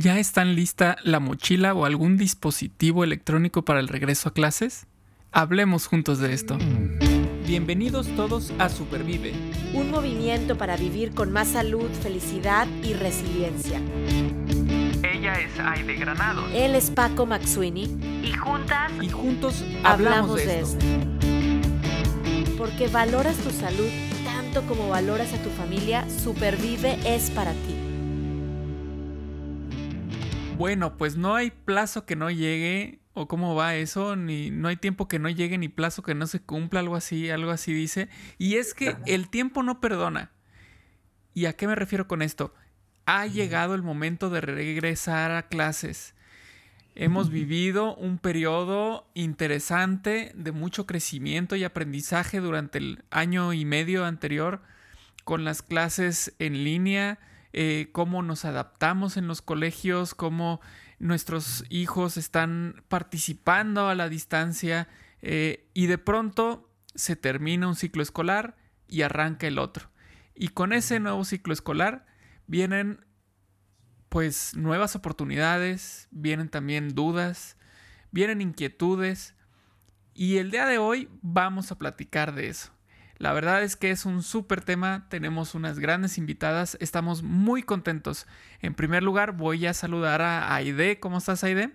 ¿Ya están lista la mochila o algún dispositivo electrónico para el regreso a clases? Hablemos juntos de esto. Bienvenidos todos a Supervive. Un movimiento para vivir con más salud, felicidad y resiliencia. Ella es Aide Granado. Él es Paco Maxuini. Y juntas. Y juntos hablamos, de, esto. Porque valoras tu salud tanto como valoras a tu familia, Supervive es para ti. Bueno, pues no hay plazo que no llegue, o cómo va eso, ni no hay tiempo que no llegue, ni plazo que no se cumpla, algo así, algo así dice. Y es que el tiempo no perdona. ¿Y a qué me refiero con esto? Ha llegado el momento de regresar a clases. Hemos vivido un periodo interesante de mucho crecimiento y aprendizaje durante el año y medio anterior con las clases en línea, eh, cómo nos adaptamos en los colegios, cómo nuestros hijos están participando a la distancia eh, y de pronto se termina un ciclo escolar y arranca el otro. Y con ese nuevo ciclo escolar vienen pues nuevas oportunidades, vienen también dudas, vienen inquietudes y el día de hoy vamos a platicar de eso. La verdad es que es un súper tema, tenemos unas grandes invitadas, estamos muy contentos. En primer lugar, voy a saludar a Aide. ¿Cómo estás, Aide?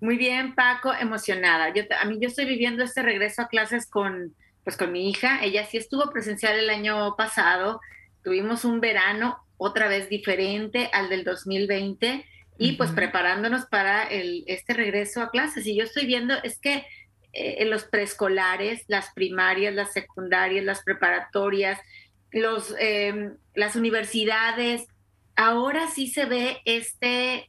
Muy bien, Paco, emocionada. Yo, a mí yo estoy viviendo este regreso a clases con, pues, con mi hija. Ella sí estuvo presencial el año pasado. Tuvimos un verano otra vez diferente al del 2020 y pues preparándonos para el, este regreso a clases. Y yo estoy viendo, es que en los preescolares, las primarias, las secundarias, las preparatorias, los, em, las universidades. Ahora sí se ve este,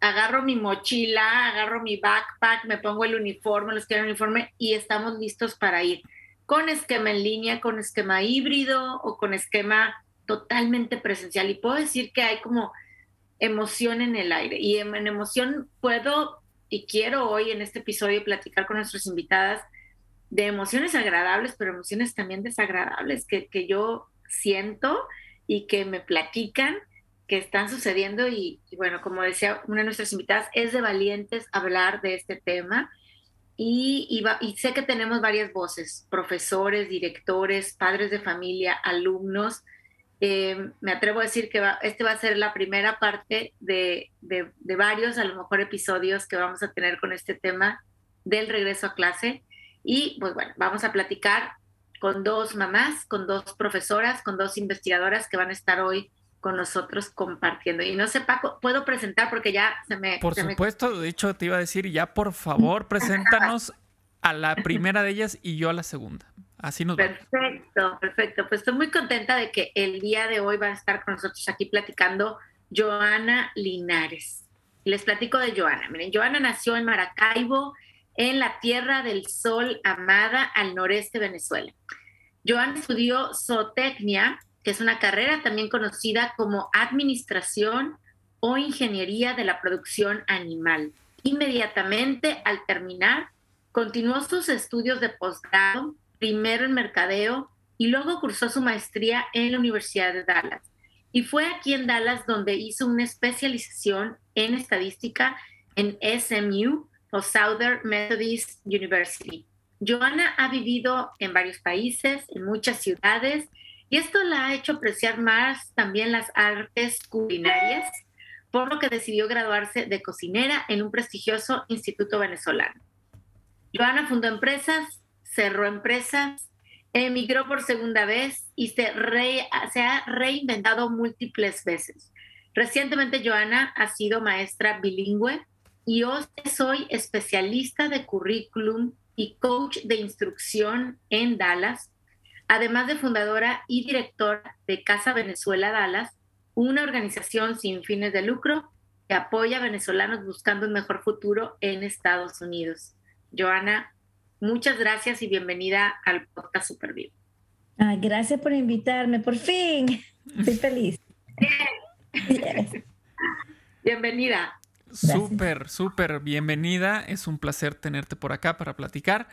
agarro mi mochila, agarro mi backpack, me pongo el uniforme, los que el uniforme y estamos listos para ir con esquema en línea, con esquema híbrido o con esquema totalmente presencial. Y puedo decir que hay como emoción en el aire. Y en emoción puedo y quiero hoy en este episodio platicar con nuestras invitadas de emociones agradables, pero emociones también desagradables que, yo siento y que me platican que están sucediendo. Y, bueno, como decía una de nuestras invitadas, es de valientes hablar de este tema. Y, sé que tenemos varias voces, profesores, directores, padres de familia, alumnos, eh, me atrevo a decir que este va a ser la primera parte de, varios, a lo mejor, episodios que vamos a tener con este tema del regreso a clase. Y pues bueno, vamos a platicar con dos mamás, con dos profesoras, con dos investigadoras que van a estar hoy con nosotros compartiendo. Y no sé, Paco, puedo presentar porque ya se me... Por supuesto, de hecho te iba a decir, ya por favor, preséntanos a la primera de ellas y yo a la segunda. Perfecto, perfecto. Pues estoy muy contenta de que el día de hoy va a estar con nosotros aquí platicando Joana Linares. Les platico de Joana. Miren, Joana nació en Maracaibo, en la Tierra del Sol amada al noreste de Venezuela. Joana estudió zootecnia, que es una carrera también conocida como administración o ingeniería de la producción animal. Inmediatamente al terminar, continuó sus estudios de posgrado primero en mercadeo y luego cursó su maestría en la Universidad de Dallas. Y fue aquí en Dallas donde hizo una especialización en estadística en SMU o Southern Methodist University. Joanna ha vivido en varios países, en muchas ciudades, y esto la ha hecho apreciar más también las artes culinarias, por lo que decidió graduarse de cocinera en un prestigioso instituto venezolano. Joana fundó empresas cerró empresas, emigró por segunda vez y se, se ha reinventado múltiples veces. Recientemente Joana ha sido maestra bilingüe y hoy soy especialista de currículum y coach de instrucción en Dallas, además de fundadora y directora de Casa Venezuela Dallas, una organización sin fines de lucro que apoya a venezolanos buscando un mejor futuro en Estados Unidos. Joana, Muchas gracias y bienvenida al podcast Supervivo. Ah, gracias por invitarme, por fin. Estoy feliz. Bienvenida. Súper, súper bienvenida. Es un placer tenerte por acá para platicar.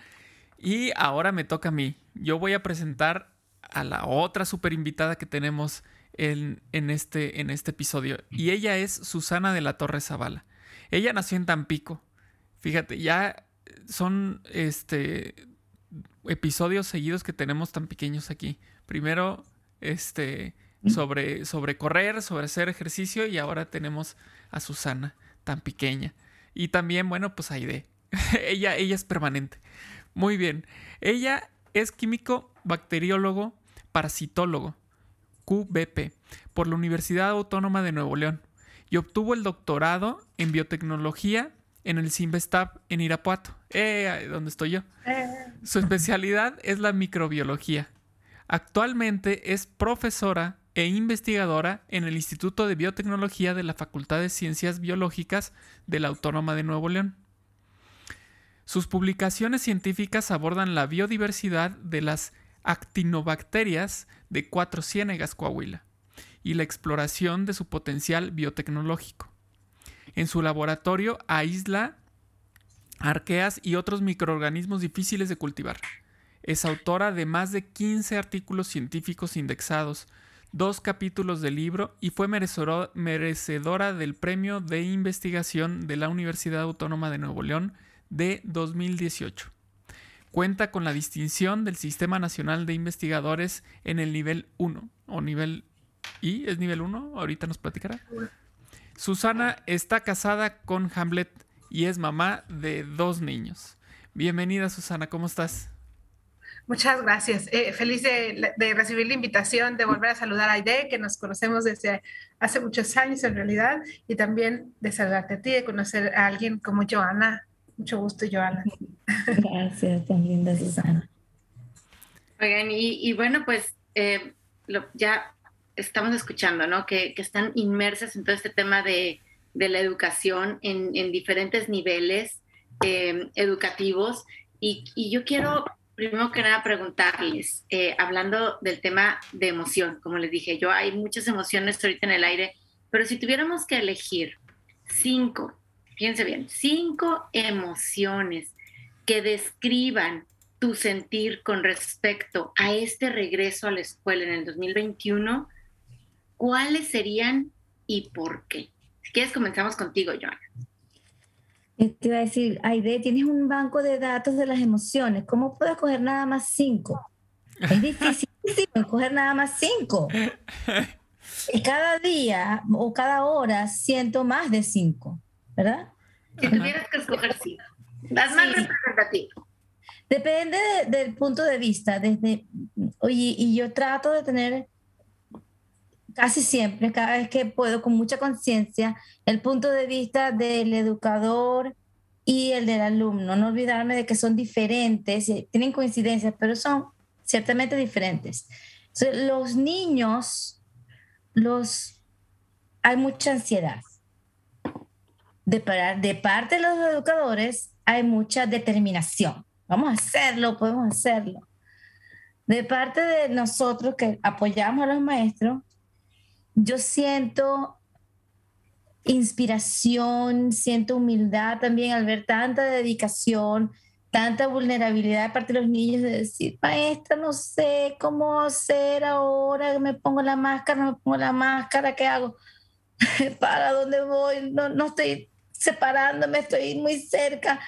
Y ahora me toca a mí. Yo voy a presentar a la otra súper invitada que tenemos en, este, en este episodio. Y ella es Susana de la Torre Zavala. Ella nació en Tampico. Fíjate, ya son este episodios seguidos que tenemos tan pequeños aquí. Primero, este, sobre, sobre correr, sobre hacer ejercicio, y ahora tenemos a Susana, tan pequeña. Y también, bueno, pues Aide. ella, ella es permanente. Muy bien. Ella es químico, bacteriólogo, parasitólogo, QBP, por la Universidad Autónoma de Nuevo León y obtuvo el doctorado en biotecnología en el Simvestab en Irapuato, eh, donde estoy yo. Eh. Su especialidad es la microbiología. Actualmente es profesora e investigadora en el Instituto de Biotecnología de la Facultad de Ciencias Biológicas de la Autónoma de Nuevo León. Sus publicaciones científicas abordan la biodiversidad de las actinobacterias de Cuatro Ciénegas, Coahuila, y la exploración de su potencial biotecnológico. En su laboratorio aísla arqueas y otros microorganismos difíciles de cultivar. Es autora de más de 15 artículos científicos indexados, dos capítulos de libro y fue merecedora del Premio de Investigación de la Universidad Autónoma de Nuevo León de 2018. Cuenta con la distinción del Sistema Nacional de Investigadores en el nivel 1 o nivel I, es nivel 1, ahorita nos platicará. Susana está casada con Hamlet y es mamá de dos niños. Bienvenida Susana, ¿cómo estás? Muchas gracias. Eh, feliz de, recibir la invitación, de volver a saludar a Aide, que nos conocemos desde hace muchos años en realidad, y también de saludarte a ti, de conocer a alguien como Joana. Mucho gusto, Joana. Gracias, tan linda Susana. Oigan, y, bueno, pues eh, ya estamos escuchando, ¿no? Que, están inmersas en todo este tema de, la educación en, diferentes niveles eh, educativos. Y, yo quiero, primero que nada, preguntarles, eh, hablando del tema de emoción, como les dije, yo hay muchas emociones ahorita en el aire, pero si tuviéramos que elegir cinco, fíjense bien, cinco emociones que describan tu sentir con respecto a este regreso a la escuela en el 2021, ¿cuáles serían y por qué? Si quieres, comenzamos contigo, Joana. Te iba a decir, Aide, tienes un banco de datos de las emociones. ¿Cómo puedes coger nada más cinco? Es difícil coger nada más cinco. Y cada día o cada hora siento más de cinco, ¿verdad? Si tuvieras que escoger cinco, las más representativas. Depende del punto de vista. Desde, oye, y yo trato de tener casi siempre, cada vez que puedo, con mucha conciencia, el punto de vista del educador y el del alumno. No olvidarme de que son diferentes, tienen coincidencias, pero son ciertamente diferentes. los niños, los, hay mucha ansiedad. De, de parte de los educadores hay mucha determinación. Vamos a hacerlo, podemos hacerlo. De parte de nosotros que apoyamos a los maestros, yo siento inspiración, siento humildad también al ver tanta dedicación, tanta vulnerabilidad de parte de los niños de decir, maestra, no sé cómo hacer ahora, me pongo la máscara, no me pongo la máscara, ¿qué hago? ¿Para dónde voy? No, no estoy separándome, estoy muy cerca.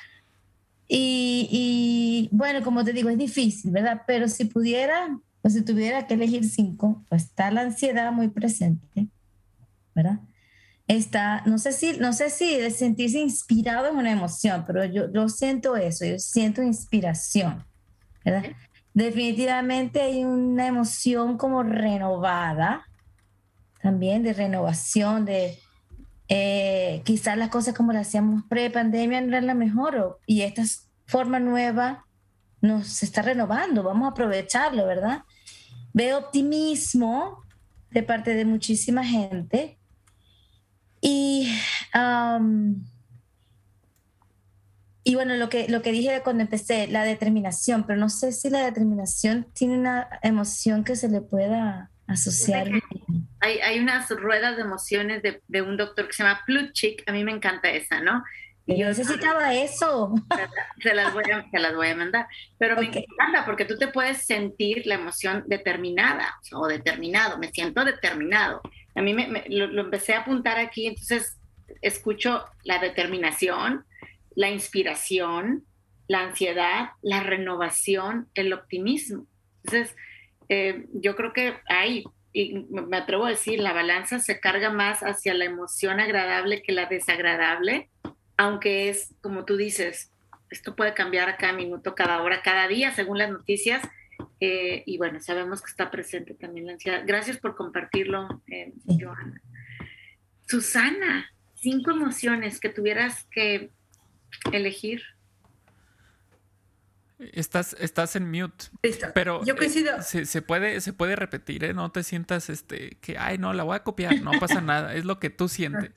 Y, y, bueno, como te digo, es difícil, ¿verdad? Pero si pudiera pues si tuviera que elegir cinco, pues está la ansiedad muy presente, ¿verdad? Está, no sé si, no sé si de sentirse inspirado es una emoción, pero yo, yo siento eso, yo siento inspiración, ¿verdad? Definitivamente hay una emoción como renovada, también de renovación, de eh, quizás las cosas como las hacíamos pre-pandemia no eran la mejor, y esta forma nueva nos está renovando, vamos a aprovecharlo, ¿verdad? Veo optimismo de parte de muchísima gente y, y bueno, lo que, lo que dije cuando empecé, la determinación, pero no sé si la determinación tiene una emoción que se le pueda asociar. Hay, hay unas ruedas de emociones de, de un doctor que se llama Plutchik, a mí me encanta esa, ¿no? Y yo necesitaba eso. Se las voy a, las voy a mandar. Pero me encanta porque tú te puedes sentir la emoción determinada o determinado. Me siento determinado. A mí me, lo, empecé a apuntar aquí, entonces escucho la determinación, la inspiración, la ansiedad, la renovación, el optimismo. Entonces, eh, yo creo que hay, y me atrevo a decir, la balanza se carga más hacia la emoción agradable que la desagradable, aunque es, como tú dices, esto puede cambiar a cada minuto, cada hora, cada día, según las noticias. Eh, y bueno, sabemos que está presente también la ansiedad. Gracias por compartirlo, eh, Joana. Susana, cinco emociones que tuvieras que elegir. Estás, estás en mute. Listo. Pero yo coincido. Eh, se, puede, se puede repetir, ¿eh? No te sientas este que, ay, no, la voy a copiar. No pasa nada. Es lo que tú sientes.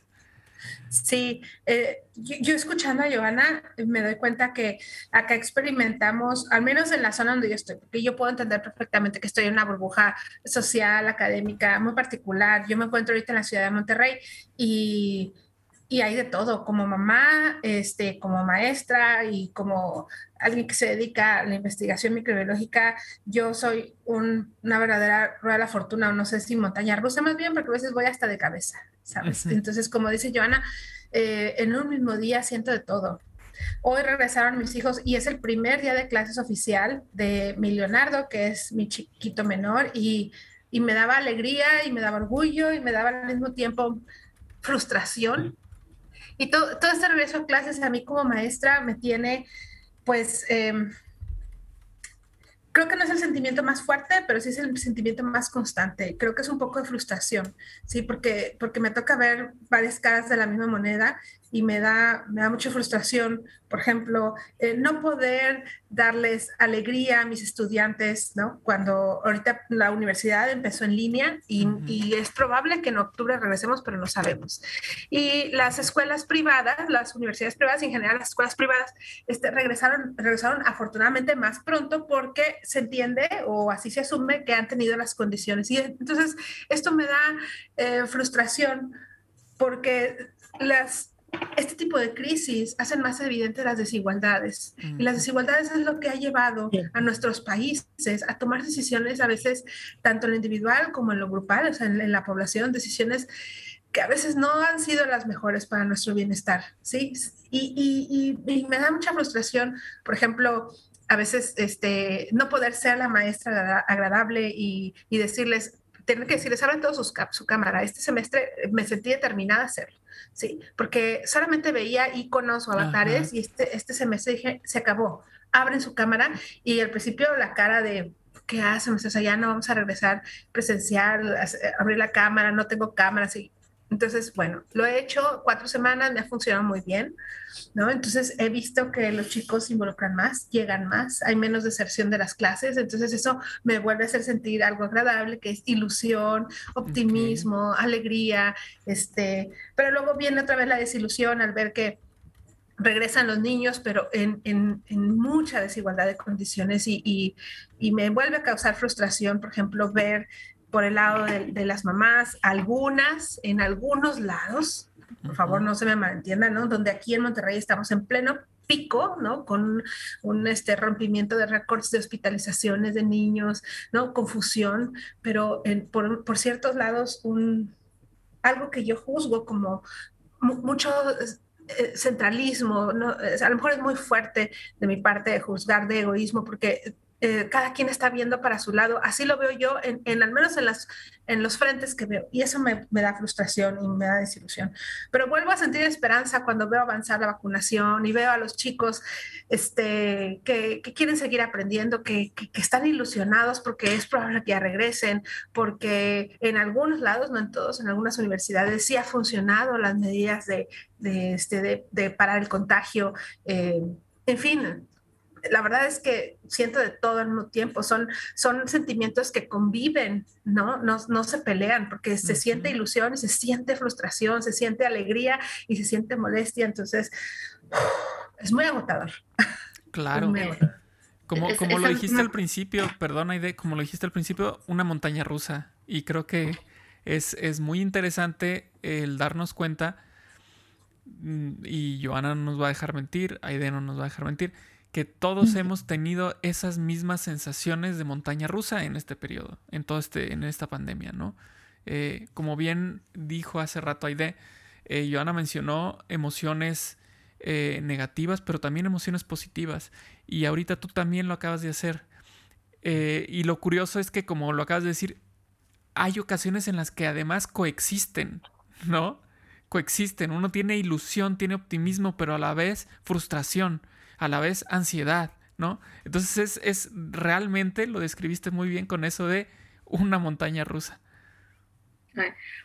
Sí, eh, yo, escuchando a Joana me doy cuenta que acá experimentamos, al menos en la zona donde yo estoy, porque yo puedo entender perfectamente que estoy en una burbuja social, académica, muy particular. Yo me encuentro ahorita en la ciudad de Monterrey y, y hay de todo, como mamá, este, como maestra y como alguien que se dedica a la investigación microbiológica, yo soy una verdadera rueda de la fortuna, no sé si montaña rusa más bien, porque a veces voy hasta de cabeza. ¿sabes? Entonces, como dice Joana, eh, en un mismo día siento de todo. Hoy regresaron mis hijos y es el primer día de clases oficial de mi Leonardo, que es mi chiquito menor, y, y me daba alegría y me daba orgullo y me daba al mismo tiempo frustración. Y todo, este regreso a clases a mí como maestra me tiene, pues, eh, creo que no es el sentimiento más fuerte, pero sí es el sentimiento más constante. Creo que es un poco de frustración, sí, porque, porque me toca ver varias caras de la misma moneda y me da, me da mucha frustración, por ejemplo, eh, no poder darles alegría a mis estudiantes, ¿no? Cuando ahorita la universidad empezó en línea y, y, es probable que en octubre regresemos, pero no sabemos. Y las escuelas privadas, las universidades privadas, en general las escuelas privadas, este, regresaron, regresaron afortunadamente más pronto porque se entiende o así se asume que han tenido las condiciones. Y entonces esto me da eh, frustración porque las este tipo de crisis hacen más evidentes las desigualdades. Y las desigualdades es lo que ha llevado a nuestros países a tomar decisiones a veces, tanto en lo individual como en lo grupal, o sea, en, la población, decisiones que a veces no han sido las mejores para nuestro bienestar, ¿sí? Y, y, me da mucha frustración, por ejemplo, a veces este, no poder ser la maestra agradable y, y decirles, tener que decirles, abran todos sus, su cámara. Este semestre me sentí determinada a hacerlo. Sí, porque solamente veía iconos o avatares y este, este semestre dije, se acabó, abren su cámara y al principio la cara de, ¿qué hacen? O sea, ya no vamos a regresar presencial, abrir la cámara, no tengo cámara, sí. Entonces, bueno, lo he hecho cuatro semanas, me ha funcionado muy bien, ¿no? Entonces he visto que los chicos se involucran más, llegan más, hay menos deserción de las clases, entonces eso me vuelve a hacer sentir algo agradable, que es ilusión, optimismo, alegría, este, pero luego viene otra vez la desilusión al ver que regresan los niños, pero en, en, mucha desigualdad de condiciones y, y, y, me vuelve a causar frustración, por ejemplo, ver por el lado de, las mamás, algunas, en algunos lados, por favor no se me malentiendan, ¿no? Donde aquí en Monterrey estamos en pleno pico, ¿no? Con un este, rompimiento de récords de hospitalizaciones de niños, ¿no? Confusión, pero por, por, ciertos lados, un, algo que yo juzgo como mucho eh, centralismo, ¿no? a lo mejor es muy fuerte de mi parte juzgar de egoísmo, porque eh, cada quien está viendo para su lado. Así lo veo yo, en, al menos en, las, en los frentes que veo. Y eso me, da frustración y me da desilusión. Pero vuelvo a sentir esperanza cuando veo avanzar la vacunación y veo a los chicos este, que, quieren seguir aprendiendo, que, están ilusionados porque es probable que ya regresen, porque en algunos lados, no en todos, en algunas universidades sí ha funcionado las medidas de, este, de parar el contagio. Eh, en fin, la verdad es que siento de todo al mismo tiempo, son, son sentimientos que conviven, ¿no? No, no se pelean porque se siente ilusión, se siente frustración, se siente alegría y se siente molestia, entonces es muy agotador. Claro. Como, como lo dijiste al principio, perdona Aide, como lo dijiste al principio, una montaña rusa. Y creo que es, es muy interesante el darnos cuenta mm, y Joana no nos va a dejar mentir, Aide no nos va a dejar mentir, que todos hemos tenido esas mismas sensaciones de montaña rusa en este periodo, en todo este, en esta pandemia, ¿no? Eh, como bien dijo hace rato Aide, eh, Joana mencionó emociones eh, negativas, pero también emociones positivas. Y ahorita tú también lo acabas de hacer. y lo curioso es que, como lo acabas de decir, hay ocasiones en las que además coexisten, ¿no? Coexisten. Uno tiene ilusión, tiene optimismo, pero a la vez frustración, a la vez ansiedad, ¿no? Entonces es, es realmente, lo describiste muy bien con eso de una montaña rusa.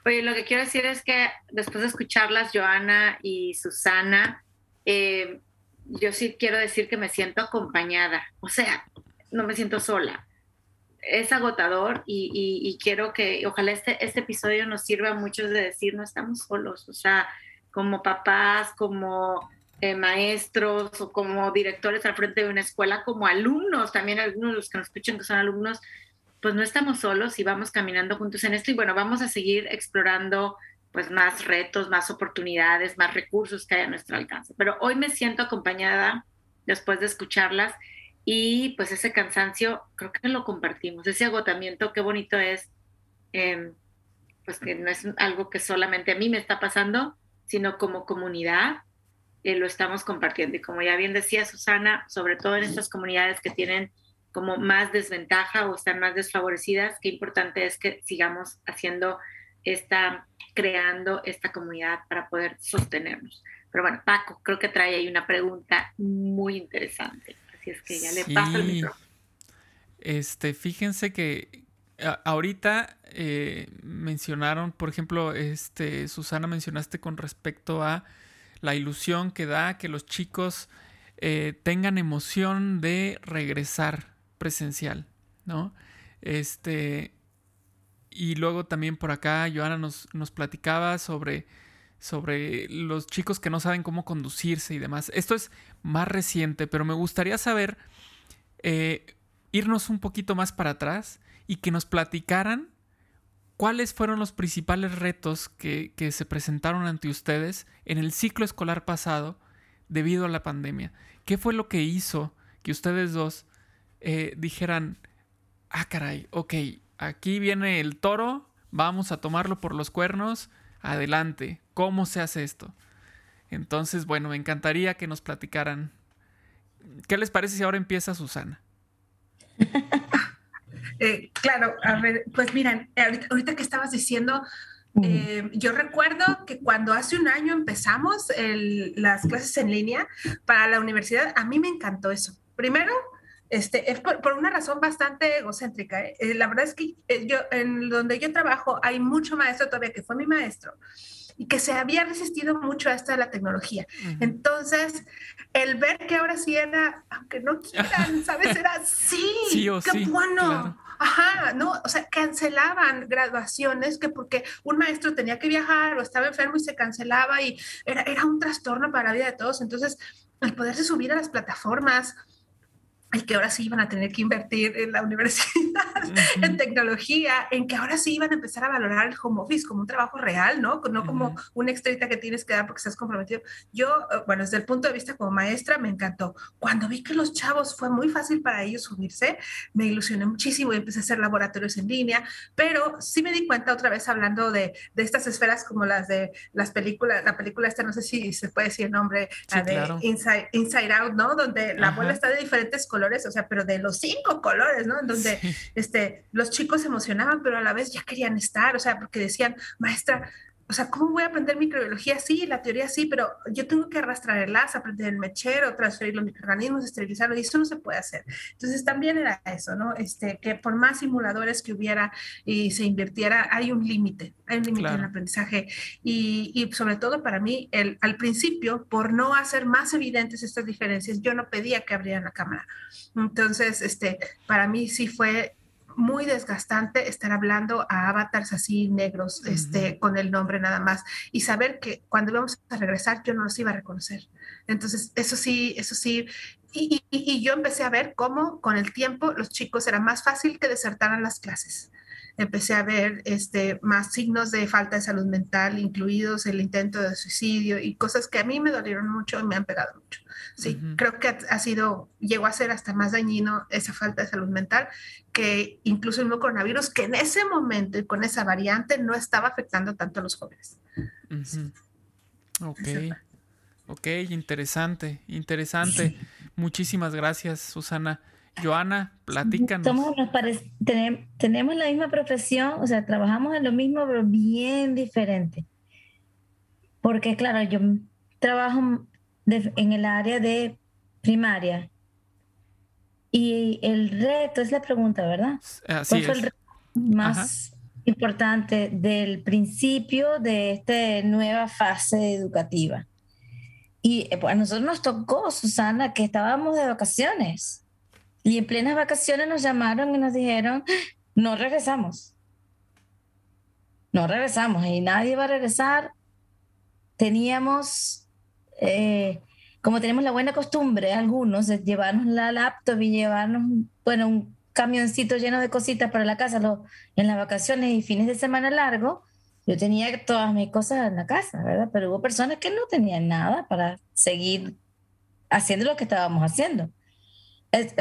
Oye, lo que quiero decir es que después de escucharlas, Joana y Susana, eh, yo sí quiero decir que me siento acompañada, o sea, no me siento sola. Es agotador y, quiero que, ojalá este, este episodio nos sirva a muchos de decir, no estamos solos, o sea, como papás, como eh, maestros o como directores al frente de una escuela, como alumnos, también algunos de los que nos escuchan que son alumnos, pues no estamos solos y vamos caminando juntos en esto y bueno, vamos a seguir explorando pues más retos, más oportunidades, más recursos que hay a nuestro alcance. Pero hoy me siento acompañada después de escucharlas y pues ese cansancio creo que lo compartimos, ese agotamiento, qué bonito es, em, pues que no es algo que solamente a mí me está pasando, sino como comunidad eh, lo estamos compartiendo. Y como ya bien decía Susana, sobre todo en estas comunidades que tienen como más desventaja o están más desfavorecidas, qué importante es que sigamos haciendo esta, creando esta comunidad para poder sostenernos. Pero bueno, Paco, creo que trae ahí una pregunta muy interesante. Así es que ya le paso el micrófono. Este, fíjense que ahorita eh, mencionaron, por ejemplo, este, Susana, mencionaste con respecto a la ilusión que da que los chicos eh, tengan emoción de regresar presencial, ¿no? Este, y luego también por acá Joana nos, nos platicaba sobre, sobre los chicos que no saben cómo conducirse y demás. Esto es más reciente, pero me gustaría saber, eh, irnos un poquito más para atrás y que nos platicaran cuáles fueron los principales retos que, se presentaron ante ustedes en el ciclo escolar pasado debido a la pandemia. ¿Qué fue lo que hizo que ustedes dos eh, dijeran, ah, caray, ok, aquí viene el toro, vamos a tomarlo por los cuernos, adelante, ¿cómo se hace esto? Entonces, bueno, me encantaría que nos platicaran. ¿Qué les parece si ahora empieza Susana? Eh, claro, pues miren, ahorita, que estabas diciendo, eh, yo recuerdo que cuando hace un año empezamos las clases en línea para la universidad, a mí me encantó eso. Primero, este, es por, una razón bastante egocéntrica. ¿eh? Eh, la verdad es que eh, yo, en donde yo trabajo, hay mucho maestro todavía que fue mi maestro y que se había resistido mucho a esto de la tecnología. Entonces, el ver que ahora sí era, aunque no quieran, ¿sabes? Era sí, sí qué bueno. Ajá, no, o sea, cancelaban graduaciones que porque un maestro tenía que viajar o estaba enfermo y se cancelaba y era, era un trastorno para la vida de todos. Entonces, el poderse subir a las plataformas, y que ahora sí iban a tener que invertir en la universidad, en tecnología, en que ahora sí iban a empezar a valorar el home office como un trabajo real, ¿no? No como una extrita que tienes que dar porque estás comprometido. Yo, eh, bueno, desde el punto de vista como maestra, me encantó. Cuando vi que los chavos fue muy fácil para ellos subirse, me ilusioné muchísimo y empecé a hacer laboratorios en línea, pero sí me di cuenta otra vez hablando de, de estas esferas como las de las películas, la película esta, no sé si se puede decir el nombre, la de Inside, Inside, Out, ¿no? Donde la bola está de diferentes colores o sea, pero de los cinco colores, ¿no? En donde este, los chicos se emocionaban, pero a la vez ya querían estar, o sea, porque decían, maestra, o sea, ¿cómo voy a aprender microbiología? Sí, la teoría sí, pero yo tengo que arrastrar el las, aprender el mechero, transferir los microorganismos, esterilizarlo, y eso no se puede hacer. Entonces también era eso, ¿no? Este, que por más simuladores que hubiera y se invirtiera, hay un límite, hay un límite en el aprendizaje. Y, y, sobre todo para mí, el, al principio, por no hacer más evidentes estas diferencias, yo no pedía que abrieran la cámara. Entonces, este, para mí sí fue muy desgastante estar hablando a avatars así negros, este, con el nombre nada más, y saber que cuando íbamos a regresar yo no los iba a reconocer. Entonces, eso sí, eso sí. Y, y, yo empecé a ver cómo con el tiempo los chicos era más fácil que desertaran las clases. Empecé a ver este, más signos de falta de salud mental, incluidos el intento de suicidio y cosas que a mí me dolieron mucho y me han pegado mucho. Sí, creo que ha sido, llegó a ser hasta más dañino esa falta de salud mental que incluso el nuevo coronavirus, que en ese momento y con esa variante no estaba afectando tanto a los jóvenes. Ok, ok, interesante, interesante. Muchísimas gracias, Susana. Joana, platícanos. tenemos, la misma profesión, o sea, trabajamos en lo mismo, pero bien diferente. Porque, claro, yo trabajo en el área de primaria. Y el reto es la pregunta, ¿verdad? Así ¿Cuál fue el reto más importante del principio de esta nueva fase educativa? Y pues, a nosotros nos tocó, Susana, que estábamos de vacaciones. Y en plenas vacaciones nos llamaron y nos dijeron, no regresamos. No regresamos y nadie va a regresar. Teníamos, eh, como tenemos la buena costumbre, algunos, de llevarnos la laptop y llevarnos, bueno, un camioncito lleno de cositas para la casa en las vacaciones y fines de semana largo. Yo tenía todas mis cosas en la casa, ¿verdad? Pero hubo personas que no tenían nada para seguir haciendo lo que estábamos haciendo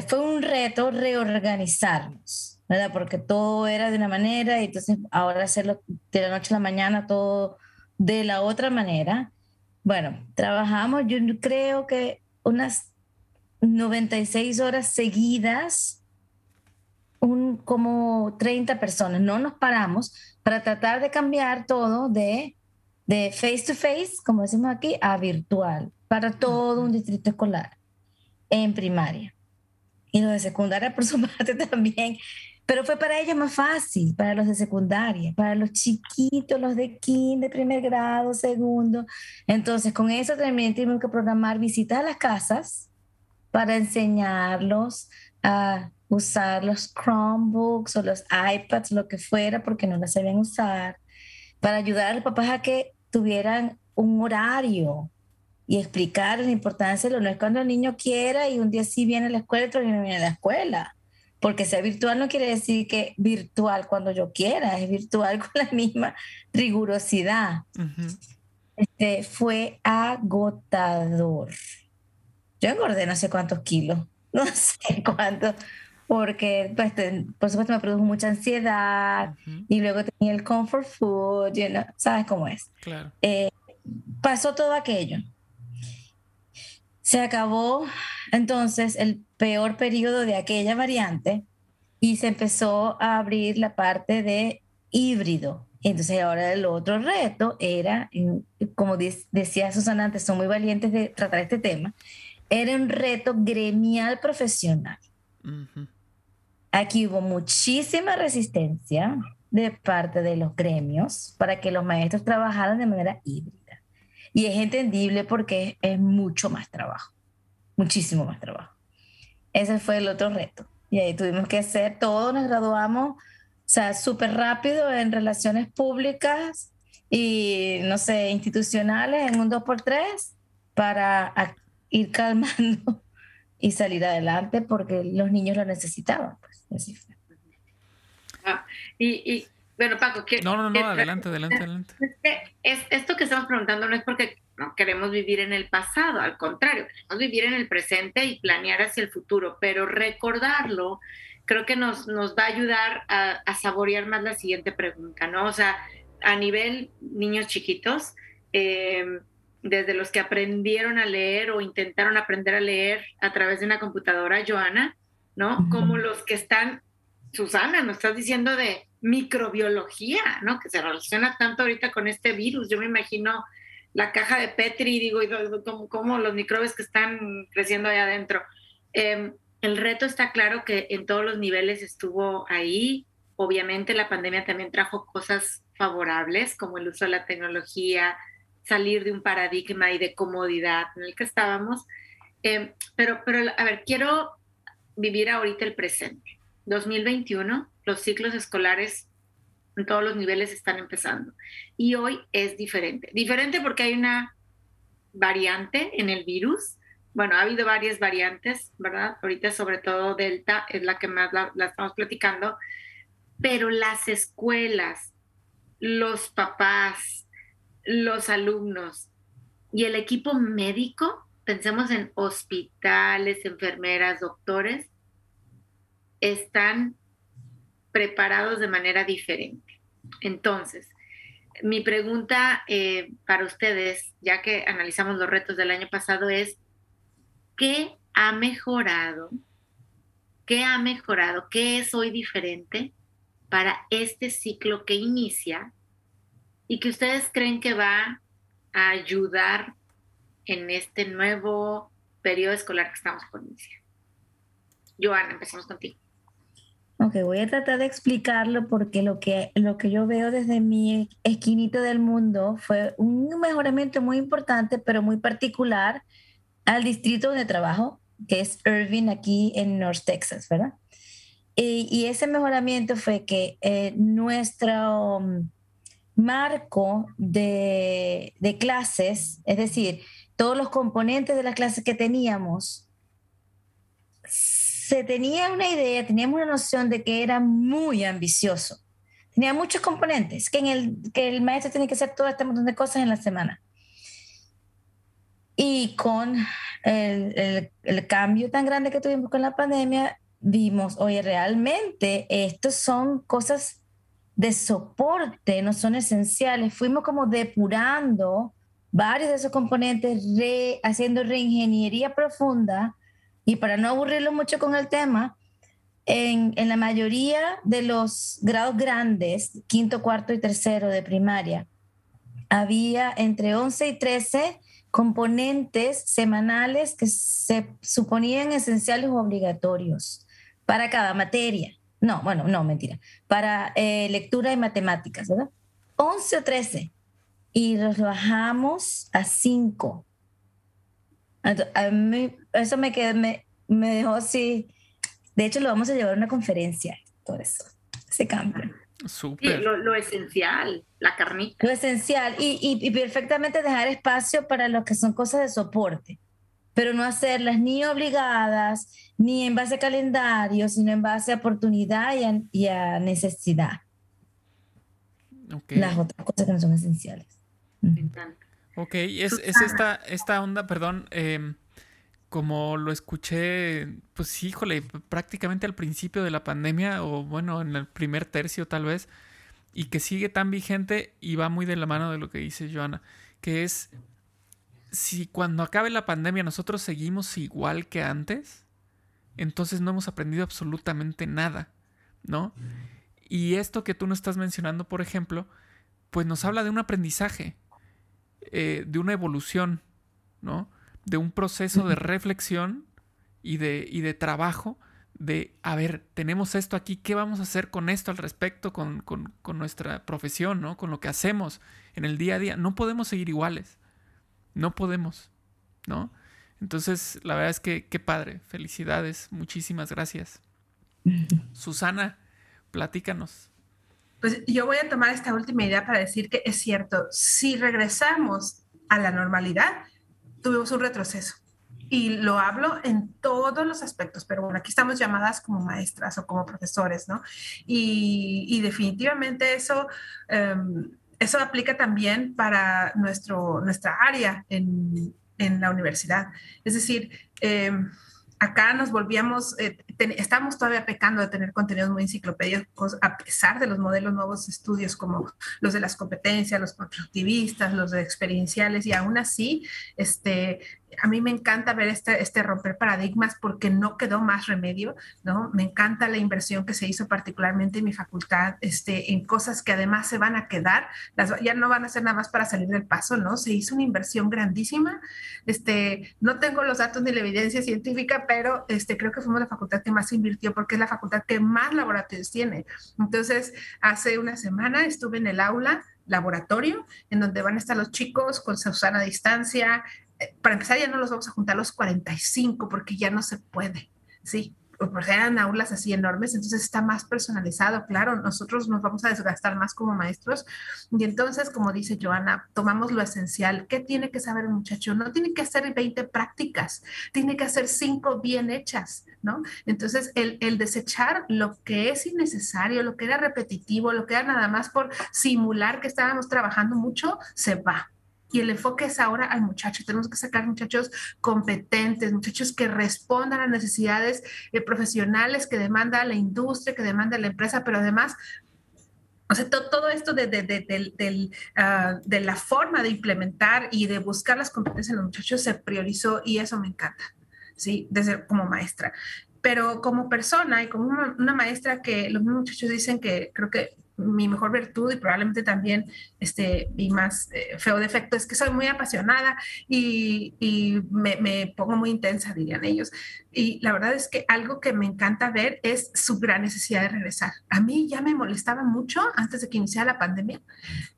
fue un reto reorganizarnos, ¿verdad? Porque todo era de una manera y entonces ahora hacerlo de la noche a la mañana todo de la otra manera. Bueno, trabajamos, yo creo que unas 96 horas seguidas, un, como 30 personas, no nos paramos para tratar de cambiar todo de, de face to face, como decimos aquí, a virtual, para todo un distrito escolar en primaria y los de secundaria por su parte también. Pero fue para ellos más fácil, para los de secundaria, para los chiquitos, los de kinder, primer grado, segundo. Entonces, con eso también tuvimos que programar visitas a las casas para enseñarlos a usar los Chromebooks o los iPads, lo que fuera, porque no las sabían usar, para ayudar a los papás a que tuvieran un horario y explicar la importancia de lo no es cuando el niño quiera y un día sí viene a la escuela otro día no viene a la escuela. Porque ser virtual no quiere decir que virtual cuando yo quiera, es virtual con la misma rigurosidad. este, fue agotador. Yo engordé no sé cuántos kilos, no sé cuántos, porque pues, por supuesto me produjo mucha ansiedad y luego tenía el comfort food, ¿sabes cómo es? Claro. Eh, pasó todo aquello. Se acabó entonces el peor periodo de aquella variante y se empezó a abrir la parte de híbrido. Entonces ahora el otro reto era, como decía Susana antes, son muy valientes de tratar este tema, era un reto gremial profesional. Aquí hubo muchísima resistencia de parte de los gremios para que los maestros trabajaran de manera híbrida. Y es entendible porque es mucho más trabajo, muchísimo más trabajo. Ese fue el otro reto. Y ahí tuvimos que hacer todo, nos graduamos, o sea, súper rápido en relaciones públicas y, no sé, institucionales en un 2x3 para ir calmando y salir adelante porque los niños lo necesitaban. Pues, ah, y, bueno, Paco, No, no, no, adelante, adelante, adelante. Es, esto que estamos preguntando no es porque no queremos vivir en el pasado, al contrario, queremos vivir en el presente y planear hacia el futuro, pero recordarlo creo que nos, nos va a ayudar a, saborear más la siguiente pregunta, ¿no? O sea, a nivel niños chiquitos, em, desde los que aprendieron a leer o intentaron aprender a leer a través de una computadora, Joana, ¿no? Como los que están, Susana, nos estás diciendo de microbiología, ¿no? Que se relaciona tanto ahorita con este virus. Yo me imagino la caja de Petri, digo, y como, los microbios que están creciendo ahí adentro. Em, el reto está claro que en todos los niveles estuvo ahí. Obviamente la pandemia también trajo cosas favorables, como el uso de la tecnología, salir de un paradigma y de comodidad en el que estábamos. Em, pero, pero, a ver, quiero vivir ahorita el presente. 2021, los ciclos escolares en todos los niveles están empezando. Y hoy es diferente. Diferente porque hay una variante en el virus. Bueno, ha habido varias variantes, ¿verdad? Ahorita sobre todo Delta es la que más la, estamos platicando. pero las escuelas, los papás, los alumnos y el equipo médico, pensemos en hospitales, enfermeras, doctores, están preparados de manera diferente. Entonces, mi pregunta eh, para ustedes, ya que analizamos los retos del año pasado, es, ¿qué ha mejorado? ¿Qué ha mejorado? ¿Qué es hoy diferente para este ciclo que inicia y que ustedes creen que va a ayudar en este nuevo periodo escolar que estamos por iniciar. Joana, empezamos contigo. Ok, voy a tratar de explicarlo porque lo que, lo que yo veo desde mi esquinito del mundo fue un mejoramiento muy importante, pero muy particular al distrito donde trabajo, que es Irving, aquí en North Texas, ¿verdad? Y, ese mejoramiento fue que eh, nuestro um, marco de, clases, es decir, todos los componentes de las clases que teníamos, se tenía una idea, teníamos una noción de que era muy ambicioso. Tenía muchos componentes, que, en el, que el maestro tiene que hacer todo este montón de cosas en la semana. Y con el, el, cambio tan grande que tuvimos con la pandemia, vimos, oye, realmente estos son cosas de soporte, no son esenciales. Fuimos como depurando varios de esos componentes, haciendo reingeniería profunda y para no aburrirlo mucho con el tema, en, en, la mayoría de los grados grandes, quinto, cuarto y tercero de primaria, había entre 11 y 13 componentes semanales que se suponían esenciales o obligatorios para cada materia. No, bueno, no, mentira. Para eh, lectura y matemáticas, ¿verdad? 11 o 13. Y los bajamos a 5. Eso me, quedó, me, me, dejó así. De hecho, lo vamos a llevar a una conferencia, todo eso, ese cambio. Súper. lo, lo, esencial, la carnita. Lo esencial. Y, y, y perfectamente dejar espacio para lo que son cosas de soporte pero no hacerlas ni obligadas, ni en base a calendario, sino en base a oportunidad y a, necesidad. Las otras cosas que no son esenciales. Ok, es, es esta, esta onda, perdón, em, como lo escuché, pues híjole, prácticamente al principio de la pandemia, o bueno, en el primer tercio tal vez, y que sigue tan vigente y va muy de la mano de lo que dice Joana, que es si cuando acabe la pandemia nosotros seguimos igual que antes, entonces no hemos aprendido absolutamente nada, ¿no? Y esto que tú nos estás mencionando, por ejemplo, pues nos habla de un aprendizaje, eh, de una evolución, ¿no? De un proceso de reflexión y de, y de trabajo de, a ver, tenemos esto aquí, ¿qué vamos a hacer con esto al respecto, con, con, con nuestra profesión, ¿no? Con lo que hacemos en el día a día. No podemos seguir iguales. No podemos, ¿no? Entonces, la verdad es que qué padre. Felicidades. Muchísimas gracias. Susana, platícanos. Pues yo voy a tomar esta última idea para decir que es cierto, si regresamos a la normalidad, tuvimos un retroceso. Y lo hablo en todos los aspectos, pero bueno, aquí estamos llamadas como maestras o como profesores, ¿no? Y, definitivamente eso... Em, eso aplica también para nuestro, nuestra área en, en la universidad. Es decir, em, acá nos volvíamos, eh, estamos todavía pecando de tener contenidos muy enciclopédicos a pesar de los modelos nuevos estudios como los de las competencias, los constructivistas, los de experienciales y aún así, este, a mí me encanta ver este, este romper paradigmas porque no quedó más remedio, ¿no? Me encanta la inversión que se hizo particularmente en mi facultad, este, en cosas que además se van a quedar, las, ya no van a ser nada más para salir del paso, ¿no? Se hizo una inversión grandísima, este, no tengo los datos ni la evidencia científica, pero este, creo que fuimos la facultad que más invirtió porque es la facultad que más laboratorios tiene. Entonces, hace una semana estuve en el aula laboratorio, en donde van a estar los chicos con su sana distancia, para empezar ya no los vamos a juntar los 45 porque ya no se puede, ¿sí? pues eran aulas así enormes, entonces está más personalizado, claro, nosotros nos vamos a desgastar más como maestros y entonces, como dice Joana, tomamos lo esencial. ¿Qué tiene que saber el muchacho? No tiene que hacer 20 prácticas, tiene que hacer 5 bien hechas, ¿no? Entonces, el, el desechar lo que es innecesario, lo que era repetitivo, lo que era nada más por simular que estábamos trabajando mucho, se va y el enfoque es ahora al muchacho. Tenemos que sacar muchachos competentes, muchachos que respondan a necesidades eh, profesionales que demanda la industria, que demanda la empresa, pero además o sea, todo, esto de, de, ah, de, la forma de implementar y de buscar las competencias en los muchachos se priorizó y eso me encanta, ¿sí? Desde como maestra. Pero como persona y como una, una maestra que los muchachos dicen que creo que mi mejor virtud y probablemente también este, mi más eh, feo defecto es que soy muy apasionada y, y me, me, pongo muy intensa, dirían ellos. Y la verdad es que algo que me encanta ver es su gran necesidad de regresar. A mí ya me molestaba mucho antes de que iniciara la pandemia,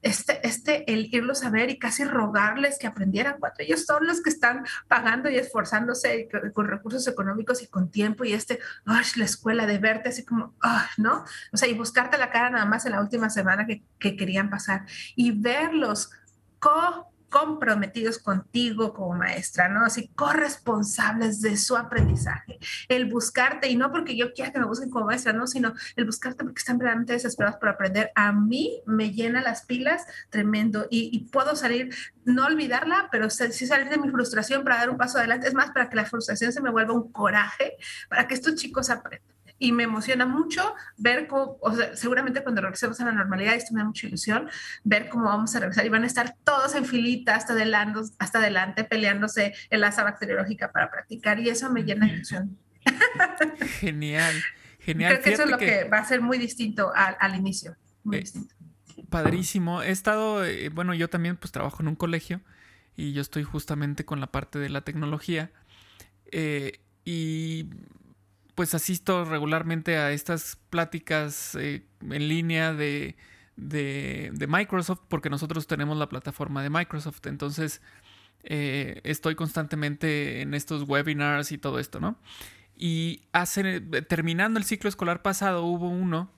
este, este, el irlos a ver y casi rogarles que aprendieran cuando ellos son los que están pagando y esforzándose con recursos económicos y con tiempo y este, la escuela de verte así como, ¿no? O sea, y buscarte la cara nada más en la última semana que, que querían pasar y verlos co comprometidos contigo como maestra, ¿no? Así corresponsables de su aprendizaje. El buscarte, y no porque yo quiera que me busquen como maestra, no, sino el buscarte porque están realmente desesperados por aprender. A mí me llena las pilas tremendo y, puedo salir, no olvidarla, pero sí salir de mi frustración para dar un paso adelante. Es más, para que la frustración se me vuelva un coraje, para que estos chicos aprendan y me emociona mucho ver cómo, o sea, seguramente cuando regresemos a la normalidad, esto me da mucha ilusión, ver cómo vamos a regresar y van a estar todos en filita hasta adelante, hasta adelante peleándose en la asa bacteriológica para practicar y eso me llena de ilusión. Genial, genial. Creo que eso es lo que, va a ser muy distinto al, al inicio, muy eh, distinto. Padrísimo. He estado, eh, bueno, yo también pues trabajo en un colegio y yo estoy justamente con la parte de la tecnología. Eh, y pues asisto regularmente a estas pláticas eh, en línea de, de, Microsoft porque nosotros tenemos la plataforma de Microsoft. Entonces eh, estoy constantemente en estos webinars y todo esto, ¿no? Y hace, terminando el ciclo escolar pasado hubo uno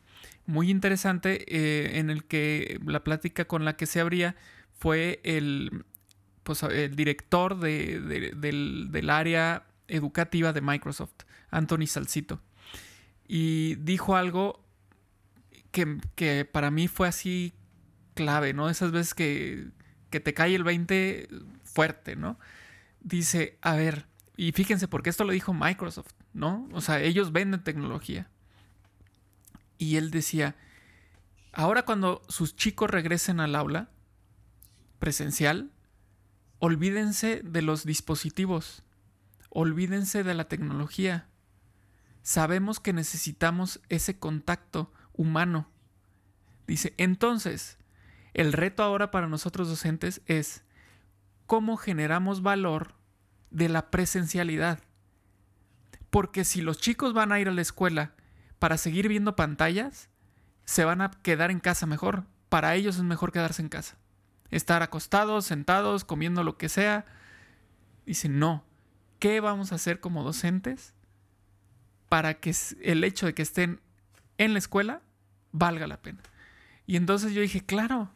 muy interesante eh, en el que la plática con la que se abría fue el, pues, el director de, del, del área educativa de Microsoft. Anthony Salcito. Y dijo algo que, para mí fue así clave, ¿no? Esas veces que, que te cae el 20 fuerte, ¿no? Dice, a ver, y fíjense, porque esto lo dijo Microsoft, ¿no? O sea, ellos venden tecnología. Y él decía, ahora cuando sus chicos regresen al aula presencial, olvídense de los dispositivos, olvídense de la tecnología, sabemos que necesitamos ese contacto humano. Dice, entonces, el reto ahora para nosotros docentes es cómo generamos valor de la presencialidad. Porque si los chicos van a ir a la escuela para seguir viendo pantallas, se van a quedar en casa mejor. Para ellos es mejor quedarse en casa. Estar acostados, sentados, comiendo lo que sea. Dice, no. ¿Qué vamos a hacer como docentes para que el hecho de que estén en la escuela valga la pena. Y entonces yo dije, claro,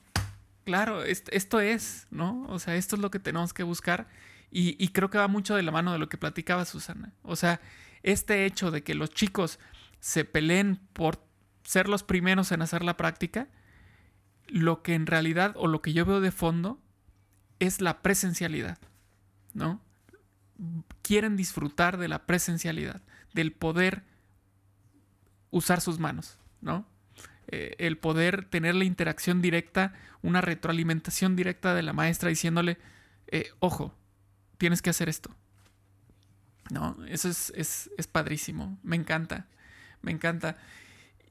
claro, esto, es, ¿no? O sea, esto es lo que tenemos que buscar y, creo que va mucho de la mano de lo que platicaba Susana. O sea, este hecho de que los chicos se peleen por ser los primeros en hacer la práctica, lo que en realidad o lo que yo veo de fondo es la presencialidad, ¿no? Quieren disfrutar de la presencialidad del poder usar sus manos, ¿no? Eh, el poder tener la interacción directa, una retroalimentación directa de la maestra diciéndole, eh, ojo, tienes que hacer esto. ¿No? Eso es, es, padrísimo. Me encanta. Me encanta.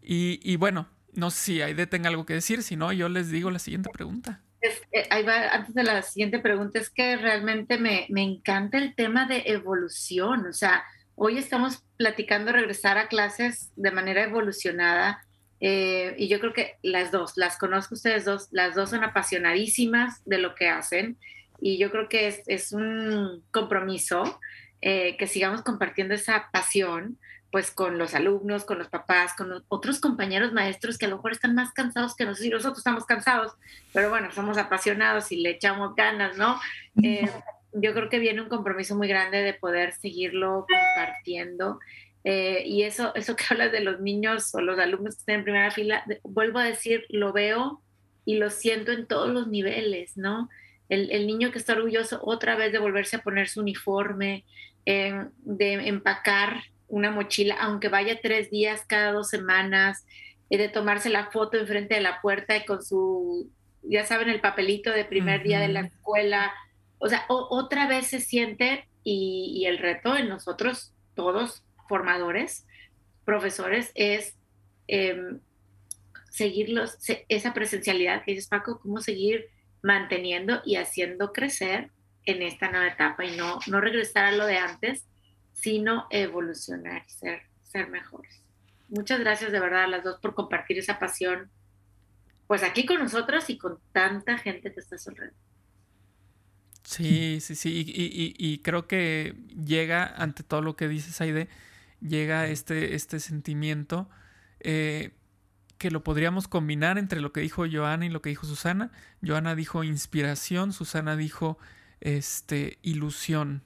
Y, bueno, no sé si Aide tenga algo que decir, si no, yo les digo la siguiente pregunta. Eh, ahí va, antes de la siguiente pregunta, es que realmente me, me encanta el tema de evolución. O sea, Hoy estamos platicando regresar a clases de manera evolucionada eh, y yo creo que las dos, las conozco ustedes dos, las dos son apasionadísimas de lo que hacen y yo creo que es, un compromiso eh, que sigamos compartiendo esa pasión pues con los alumnos, con los papás, con otros compañeros maestros que a lo mejor están más cansados que nosotros y nosotros estamos cansados, pero bueno, somos apasionados y le echamos ganas, ¿no? Eh, yo creo que viene un compromiso muy grande de poder seguirlo compartiendo. Eh, y eso, eso que hablas de los niños o los alumnos que están en primera fila, vuelvo a decir, lo veo y lo siento en todos los niveles, ¿no? El, el niño que está orgulloso otra vez de volverse a poner su uniforme, de empacar una mochila, aunque vaya tres días cada dos semanas, y de tomarse la foto enfrente de la puerta y con su, ya saben, el papelito de primer día de la escuela. O sea, otra vez se siente y, el reto en nosotros, todos formadores, profesores, es eh, seguirlos, esa presencialidad que dices, Paco, cómo seguir manteniendo y haciendo crecer en esta nueva etapa y no, no regresar a lo de antes, sino evolucionar ser, ser mejores. Muchas gracias de verdad a las dos por compartir esa pasión, pues aquí con nosotros y con tanta gente que está sonriendo. Sí, sí, sí, y, creo que llega, ante todo lo que dices, Aide, llega este, este sentimiento eh, que lo podríamos combinar entre lo que dijo Joana y lo que dijo Susana. Joana dijo inspiración, Susana dijo este, ilusión.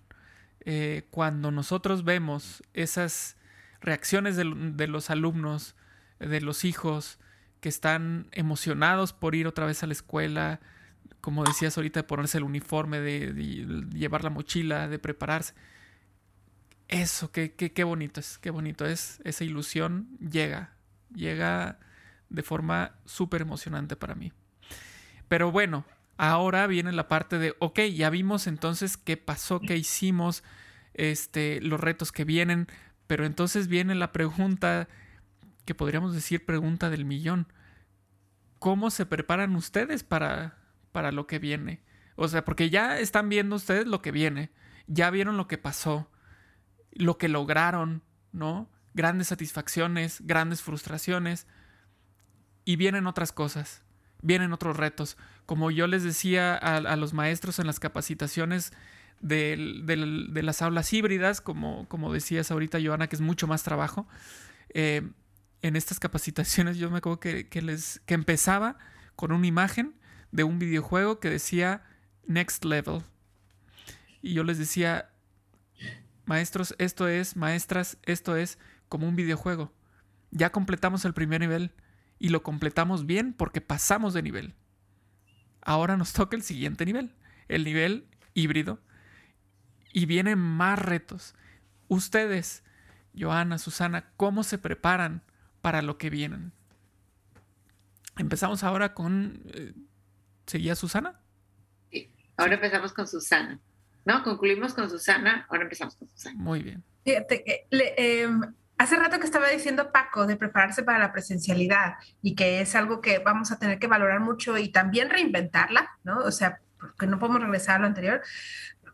Eh, cuando nosotros vemos esas reacciones de, los alumnos, de los hijos, que están emocionados por ir otra vez a la escuela, como decías ahorita, de ponerse el uniforme, de, llevar la mochila, de prepararse. Eso, qué, qué, qué bonito es, qué bonito es. Esa ilusión llega, llega de forma súper emocionante para mí. Pero bueno, Ahora viene la parte de, ok, ya vimos entonces qué pasó, qué hicimos, este, los retos que vienen, pero entonces viene la pregunta, que podríamos decir pregunta del millón. ¿Cómo se preparan ustedes para, para lo que viene? O sea, porque ya están viendo ustedes lo que viene, ya vieron lo que pasó, lo que lograron, ¿no? Grandes satisfacciones, grandes frustraciones, y vienen otras cosas vienen otros retos. Como yo les decía a, los maestros en las capacitaciones de, las aulas híbridas, como, como decías ahorita, Joana, que es mucho más trabajo, eh, en estas capacitaciones yo me acuerdo que, les, que empezaba con una imagen de un videojuego que decía Next Level. Y yo les decía, maestros, esto es, maestras, esto es como un videojuego. Ya completamos el primer nivel y lo completamos bien porque pasamos de nivel. Ahora nos toca el siguiente nivel, el nivel híbrido. Y vienen más retos. Ustedes, Joana, Susana, ¿cómo se preparan para lo que vienen? Empezamos ahora con... Eh, ¿Seguía Susana? Sí, ahora empezamos con Susana. ¿No? Concluimos con Susana, ahora empezamos con Susana. Muy bien. Fíjate, em, Hace rato que estaba diciendo Paco de prepararse para la presencialidad y que es algo que vamos a tener que valorar mucho y también reinventarla, ¿no? O sea, porque no podemos regresar a lo anterior.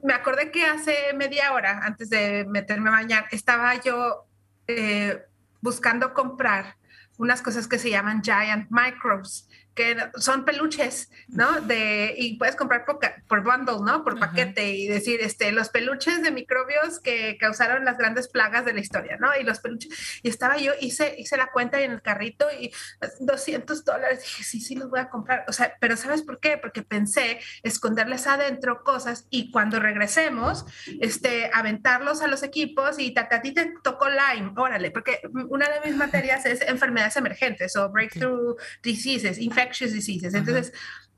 Me acordé que hace media hora, antes de meterme a bañar, estaba yo eh, buscando comprar unas cosas que se llaman giant microbes, que son peluches, ¿no? De, y puedes comprar por, por bundle, ¿no? Por paquete y decir, este, los peluches de microbios que causaron las grandes plagas de la historia, ¿no? Y los peluches, y estaba yo, hice, hice la cuenta en el carrito y 200 dólares, dije, sí, sí, los voy a comprar, o sea, pero ¿sabes por qué? Porque pensé esconderles adentro cosas y cuando regresemos, este, aventarlos a los equipos y a ti te tocó Lyme, órale, porque una de mis materias es enfermedades emergentes o breakthrough diseases, infections diseases. Entonces,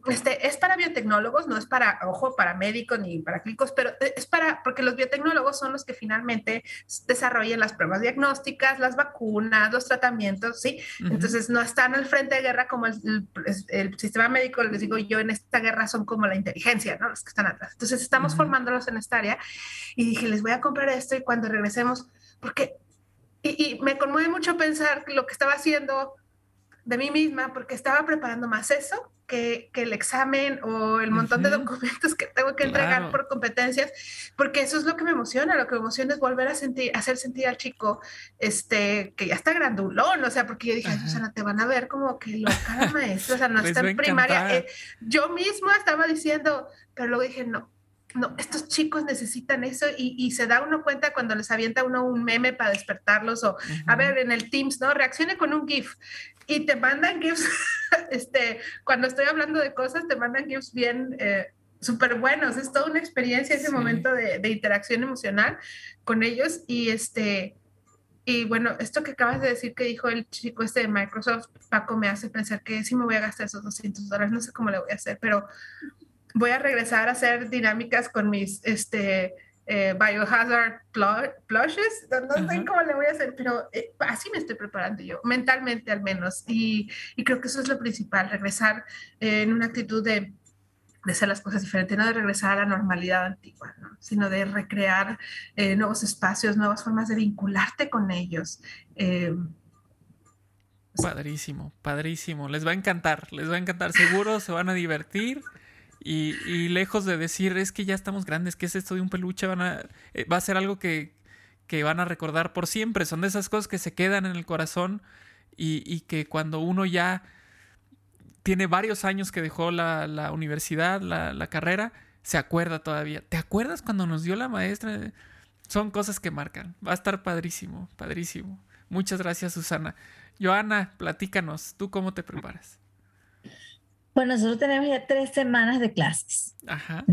este, es para biotecnólogos, no es para, ojo, para médicos ni para clínicos, pero es para, porque los biotecnólogos son los que finalmente desarrollan las pruebas diagnósticas, las vacunas, los tratamientos, ¿sí? Entonces, no están al frente de guerra como el, el, sistema médico, les digo yo, en esta guerra son como la inteligencia, ¿no? Los que están atrás. Entonces, estamos formándolos en esta área y dije, les voy a comprar esto y cuando regresemos, porque, y, y me conmueve mucho pensar lo que estaba haciendo de mí misma porque estaba preparando más eso que, que el examen o el montón de documentos que tengo que entregar por competencias, porque eso es lo que me emociona, lo que me emociona es volver a sentir, hacer sentir al chico este, que ya está grandulón, o sea, porque yo dije, Susana, te van a ver como que loca maestra, o sea, no está en primaria. Eh, yo misma estaba diciendo, pero luego dije, no, no, estos chicos necesitan eso y, se da uno cuenta cuando les avienta uno un meme para despertarlos o, a ver, en el Teams, ¿no? Reaccione con un GIF y te mandan GIFs, este, cuando estoy hablando de cosas, te mandan GIFs bien... Eh, súper buenos, es toda una experiencia ese momento de, de, interacción emocional con ellos y este, y bueno, esto que acabas de decir que dijo el chico este de Microsoft, Paco, me hace pensar que sí me voy a gastar esos 200 dólares, no sé cómo le voy a hacer, pero voy a regresar a hacer dinámicas con mis este, eh, biohazard plushes, no, sé cómo le voy a hacer, pero eh, así me estoy preparando yo, mentalmente al menos, y, y creo que eso es lo principal, regresar en una actitud de de hacer las cosas diferentes, no de regresar a la normalidad antigua, sino de recrear eh, nuevos espacios, nuevas formas de vincularte con ellos. Eh, padrísimo, padrísimo. Les va a encantar, les va a encantar. Seguro se van a divertir. Y, lejos de decir, es que ya estamos grandes, que es esto de un peluche? Van a, eh, va a ser algo que, que, van a recordar por siempre. Son de esas cosas que se quedan en el corazón y, y que cuando uno ya tiene varios años que dejó la, universidad, la, carrera, se acuerda todavía. ¿Te acuerdas cuando nos dio la maestra? Son cosas que marcan. Va a estar padrísimo, padrísimo. Muchas gracias, Susana. Joana, platícanos, ¿tú cómo te preparas? Bueno, nosotros tenemos ya tres semanas de clases. Ajá.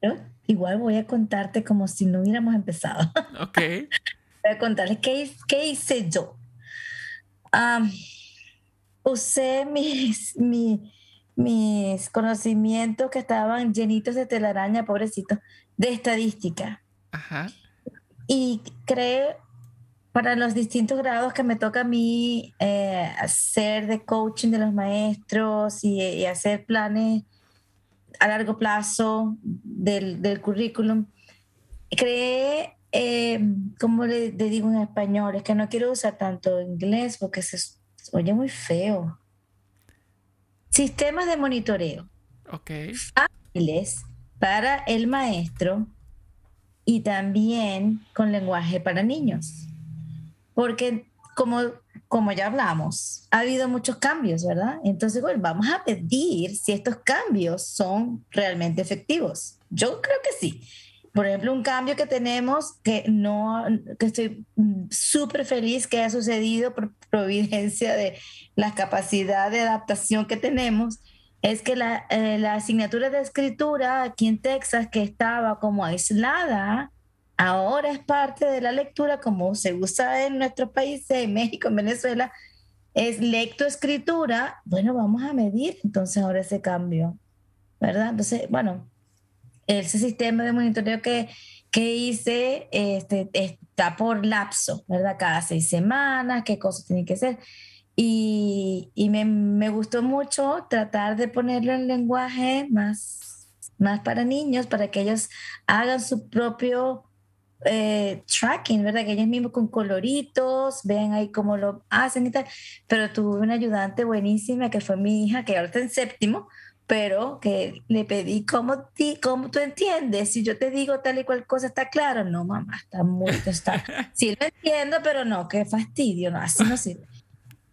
Pero igual voy a contarte como si no hubiéramos empezado. Ok. voy a contarles qué, qué hice yo usé mis, mis, conocimientos que estaban llenitos de telaraña, pobrecito, de estadística. Ajá. Y creé para los distintos grados que me toca a mí eh, hacer de coaching de los maestros y, hacer planes a largo plazo del, del currículum, creé, eh, como le, le, digo en español, es que no quiero usar tanto inglés porque se oye muy feo. Sistemas de monitoreo. Ok. Fáciles para el maestro y también con lenguaje para niños. Porque como, como ya hablamos, ha habido muchos cambios, ¿verdad? Entonces, bueno, vamos a pedir si estos cambios son realmente efectivos. Yo creo que sí. Por ejemplo, un cambio que tenemos que no, que estoy súper feliz que haya sucedido por providencia de la capacidad de adaptación que tenemos, es que la, eh, la asignatura de escritura aquí en Texas, que estaba como aislada, ahora es parte de la lectura como se usa en nuestros países, en México, en Venezuela, es lectoescritura. Bueno, vamos a medir entonces ahora ese cambio, ¿verdad? Entonces, bueno, ese sistema de monitoreo que, que hice este, está por lapso, ¿verdad? Cada seis semanas, qué cosas tienen que ser. Y, y me, me, gustó mucho tratar de ponerlo en lenguaje más, más para niños, para que ellos hagan su propio eh, tracking, ¿verdad? Que ellos mismos con coloritos, vean ahí cómo lo hacen y tal. Pero tuve una ayudante buenísima que fue mi hija, que ahora está en séptimo, pero que le pedí, ¿cómo, ti, ¿cómo tú entiendes? Si yo te digo tal y cual cosa, ¿está claro? No, mamá, está muy... Está, sí lo entiendo, pero no, qué fastidio, no, así no sirve.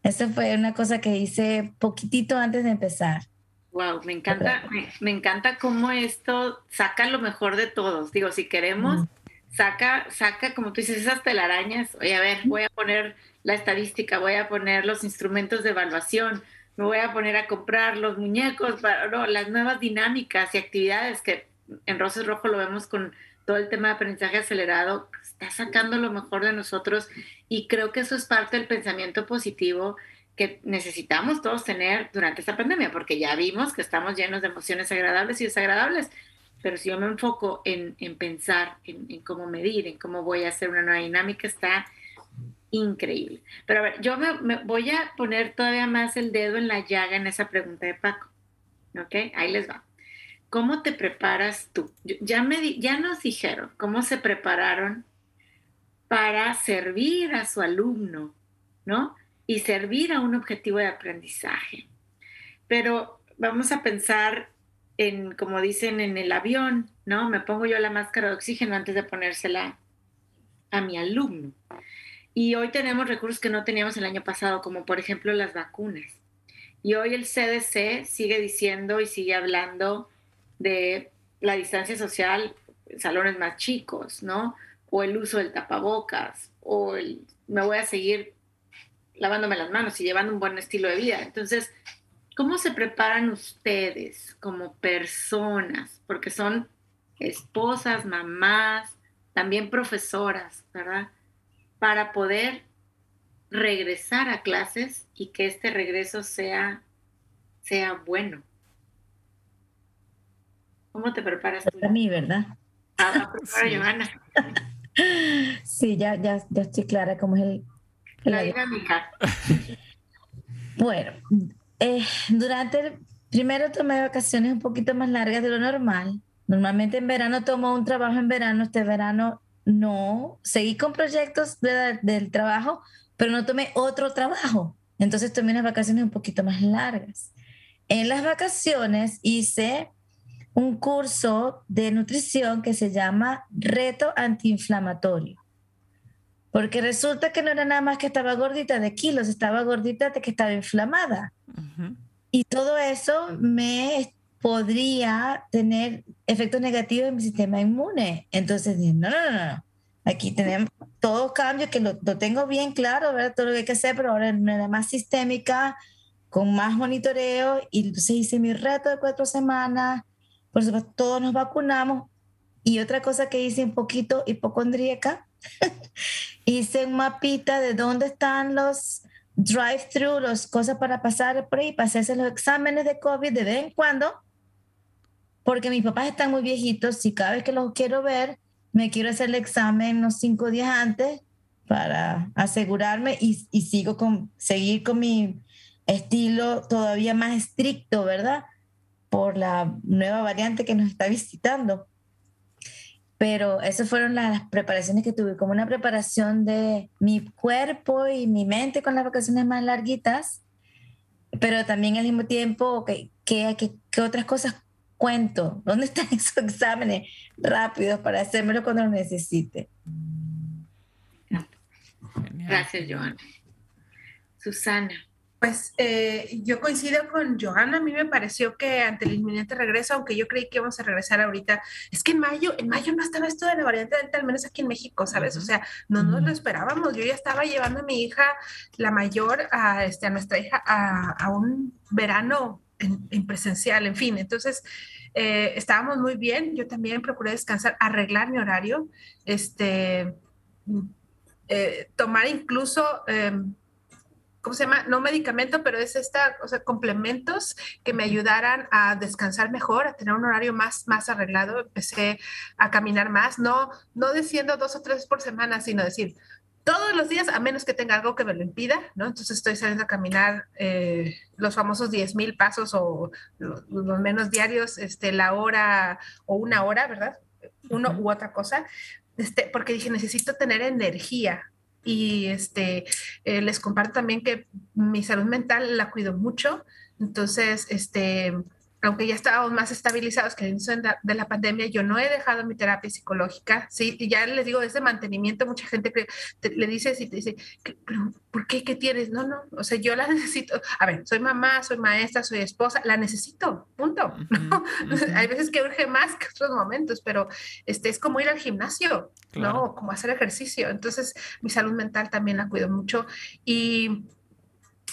Esa fue una cosa que hice poquitito antes de empezar. Wow, me encanta, me, encanta cómo esto saca lo mejor de todos. Digo, si queremos, saca, saca, como tú dices, esas telarañas. Oye, a ver, voy a poner la estadística, voy a poner los instrumentos de evaluación, me voy a poner a comprar los muñecos, para, no, las nuevas dinámicas y actividades que en Roses Rojo lo vemos con todo el tema de aprendizaje acelerado, está sacando lo mejor de nosotros y creo que eso es parte del pensamiento positivo que necesitamos todos tener durante esta pandemia, porque ya vimos que estamos llenos de emociones agradables y desagradables, pero si yo me enfoco en, en pensar, en, cómo medir, en cómo voy a hacer una nueva dinámica, está increíble. Pero a ver, yo me, voy a poner todavía más el dedo en la llaga en esa pregunta de Paco. ¿Ok? Ahí les va. ¿Cómo te preparas tú? Ya, me, ya nos dijeron cómo se prepararon para servir a su alumno, ¿no? Y servir a un objetivo de aprendizaje. Pero vamos a pensar como dicen, en el avión, ¿no? Me pongo yo la máscara de oxígeno antes de ponérsela a mi alumno. Y hoy tenemos recursos que no teníamos el año pasado, como por ejemplo las vacunas. Y hoy el CDC sigue diciendo y sigue hablando de la distancia social salones más chicos, ¿no? O el uso del tapabocas, o el, me voy a seguir lavándome las manos y llevando un buen estilo de vida. Entonces, ¿cómo se preparan ustedes como personas? Porque son esposas, mamás, también profesoras, ¿verdad? Para poder regresar a clases y que este regreso sea, sea bueno. ¿Cómo te preparas tú? Para mí, ¿verdad? Ah, prepara, sí. Johanna. Sí, ya, ya, ya estoy clara cómo es el... La dinámica. Bueno, eh, durante el... Primero tomé vacaciones un poquito más largas de lo normal. Normalmente en verano tomo un trabajo en verano. Este verano no. Seguí con proyectos de, del trabajo, pero no tomé otro trabajo. Entonces tomé unas vacaciones un poquito más largas. En las vacaciones hice un curso de nutrición que se llama Reto Antiinflamatorio. Porque resulta que no era nada más que estaba gordita de kilos, estaba gordita de que estaba inflamada. Uh -huh. Y todo eso me podría tener efectos negativos en mi sistema inmune. Entonces dije, no, no, no, no. Aquí tenemos todo cambio que lo, lo, tengo bien claro, ¿verdad? Todo lo que hay que hacer, pero ahora de manera más sistémica, con más monitoreo. Y entonces hice mi reto de cuatro semanas. Por supuesto, todos nos vacunamos. Y otra cosa que hice un poquito hipocondríaca, hice un mapita de dónde están los drive-thru, las cosas para pasar por ahí, para hacerse los exámenes de COVID de vez en cuando, porque mis papás están muy viejitos y cada vez que los quiero ver, me quiero hacer el examen unos cinco días antes para asegurarme y, y sigo con, seguir con mi estilo todavía más estricto, ¿verdad? Por la nueva variante que nos está visitando. Pero esas fueron las preparaciones que tuve, como una preparación de mi cuerpo y mi mente con las vacaciones más larguitas, pero también al mismo tiempo, ¿qué, qué, qué, qué otras cosas cuento? ¿Dónde están esos exámenes rápidos para hacérmelo cuando lo necesite? Gracias, Joana. Susana. Pues eh, yo coincido con Johanna, a mí me pareció que ante el inminente regreso, aunque yo creí que íbamos a regresar ahorita, es que en mayo, en mayo no estaba esto de la variante delta, al menos aquí en México, ¿sabes? O sea, no nos lo esperábamos, yo ya estaba llevando a mi hija, la mayor, a, este, a nuestra hija, a, a un verano en, en, presencial, en fin, entonces eh, estábamos muy bien, yo también procuré descansar, arreglar mi horario, este, eh, tomar incluso... ¿cómo se llama? No medicamento, pero es esta, o sea, complementos que me ayudaran a descansar mejor, a tener un horario más, más arreglado. Empecé a caminar más, no, no diciendo dos o tres por semana, sino decir todos los días, a menos que tenga algo que me lo impida, ¿no? Entonces estoy saliendo a caminar eh, los famosos 10 mil pasos o los, los, menos diarios, este, la hora o una hora, ¿verdad? Uno u otra cosa, este, porque dije, necesito tener energía, y este, eh, les comparto también que mi salud mental la cuido mucho. Entonces, este, aunque ya estábamos más estabilizados que al inicio de la pandemia, yo no he dejado mi terapia psicológica, ¿sí? Y ya les digo, ese mantenimiento, mucha gente que te, le dice y te dice, ¿pero por qué? ¿Qué tienes? No, no, o sea, yo la necesito. A ver, soy mamá, soy maestra, soy esposa, la necesito, punto, ¿no? Uh -huh. Hay veces que urge más que otros momentos, pero este, es como ir al gimnasio, claro. ¿no? Como hacer ejercicio. Entonces, mi salud mental también la cuido mucho y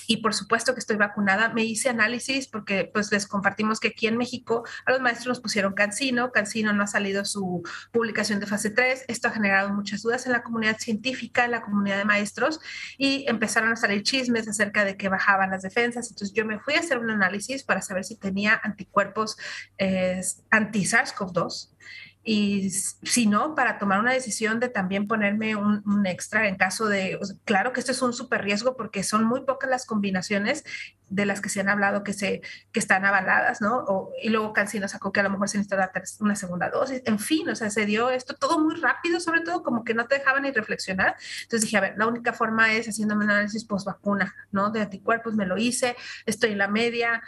y por supuesto que estoy vacunada. Me hice análisis porque pues les compartimos que aquí en México a los maestros nos pusieron Cancino, Cancino no ha salido su publicación de fase 3, esto ha generado muchas dudas en la comunidad científica, en la comunidad de maestros y empezaron a salir chismes acerca de que bajaban las defensas, entonces yo me fui a hacer un análisis para saber si tenía anticuerpos eh, anti-SARS-CoV-2 y si no, para tomar una decisión de también ponerme un, un extra en caso de, o sea, claro que esto es un súper riesgo porque son muy pocas las combinaciones de las que se han hablado que, se, que están avaladas, ¿no? O, y luego Cancino sacó que a lo mejor se necesita una segunda dosis, en fin, o sea, se dio esto todo muy rápido, sobre todo como que no te dejaban ni reflexionar. Entonces dije, a ver, la única forma es haciéndome un análisis post vacuna, ¿no? De anticuerpos, me lo hice, estoy en la media,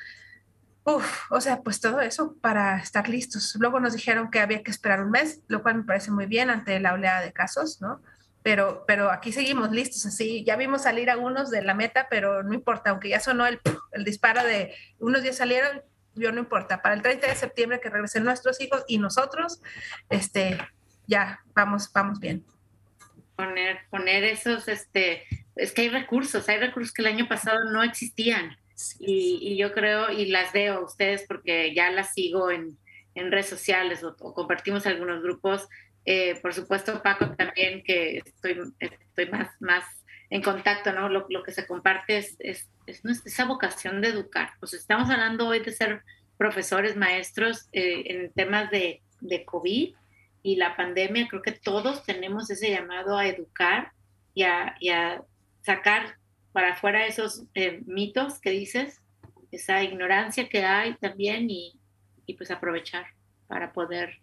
Uf, o sea, pues todo eso para estar listos. Luego nos dijeron que había que esperar un mes, lo cual me parece muy bien ante la oleada de casos, ¿no? Pero, pero aquí seguimos listos, así, ya vimos salir a unos de la meta, pero no importa, aunque ya sonó el, el disparo de unos días salieron, yo no importa, para el 30 de septiembre que regresen nuestros hijos y nosotros, este, ya, vamos, vamos bien. Poner, poner esos, este, es que hay recursos, hay recursos que el año pasado no existían. Y, yo creo, y las veo a ustedes porque ya las sigo en, en redes sociales o, compartimos algunos grupos. Eh, por supuesto, Paco también, que estoy, estoy más, más en contacto, ¿no? Lo, lo que se comparte es, es, es, esa vocación de educar. Pues estamos hablando hoy de ser profesores, maestros eh, en temas de, de COVID y la pandemia. Creo que todos tenemos ese llamado a educar y a, y a sacar para afuera esos eh, mitos que dices, esa ignorancia que hay también y, y pues aprovechar para poder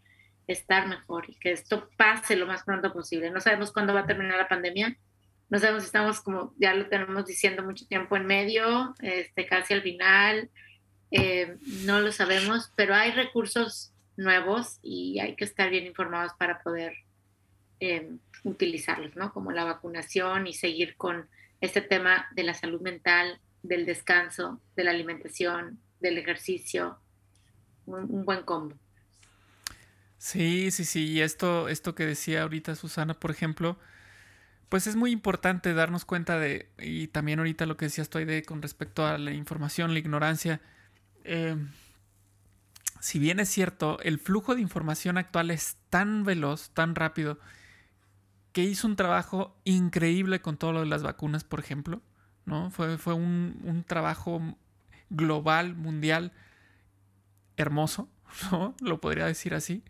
estar mejor y que esto pase lo más pronto posible. No sabemos cuándo va a terminar la pandemia, no sabemos si estamos como ya lo tenemos diciendo mucho tiempo en medio, este, casi al final, eh, no lo sabemos, pero hay recursos nuevos y hay que estar bien informados para poder eh, utilizarlos, ¿no? Como la vacunación y seguir con este tema de la salud mental, del descanso, de la alimentación, del ejercicio, un, buen combo. Sí, sí, sí. Y esto, esto que decía ahorita Susana, por ejemplo, pues es muy importante darnos cuenta de, y también ahorita lo que decía estoy de con respecto a la información, la ignorancia. Eh, si bien es cierto, el flujo de información actual es tan veloz, tan rápido, que hizo un trabajo increíble con todo lo de las vacunas, por ejemplo. ¿no? Fue, fue un, un trabajo global, mundial, hermoso, ¿no? Lo podría decir así.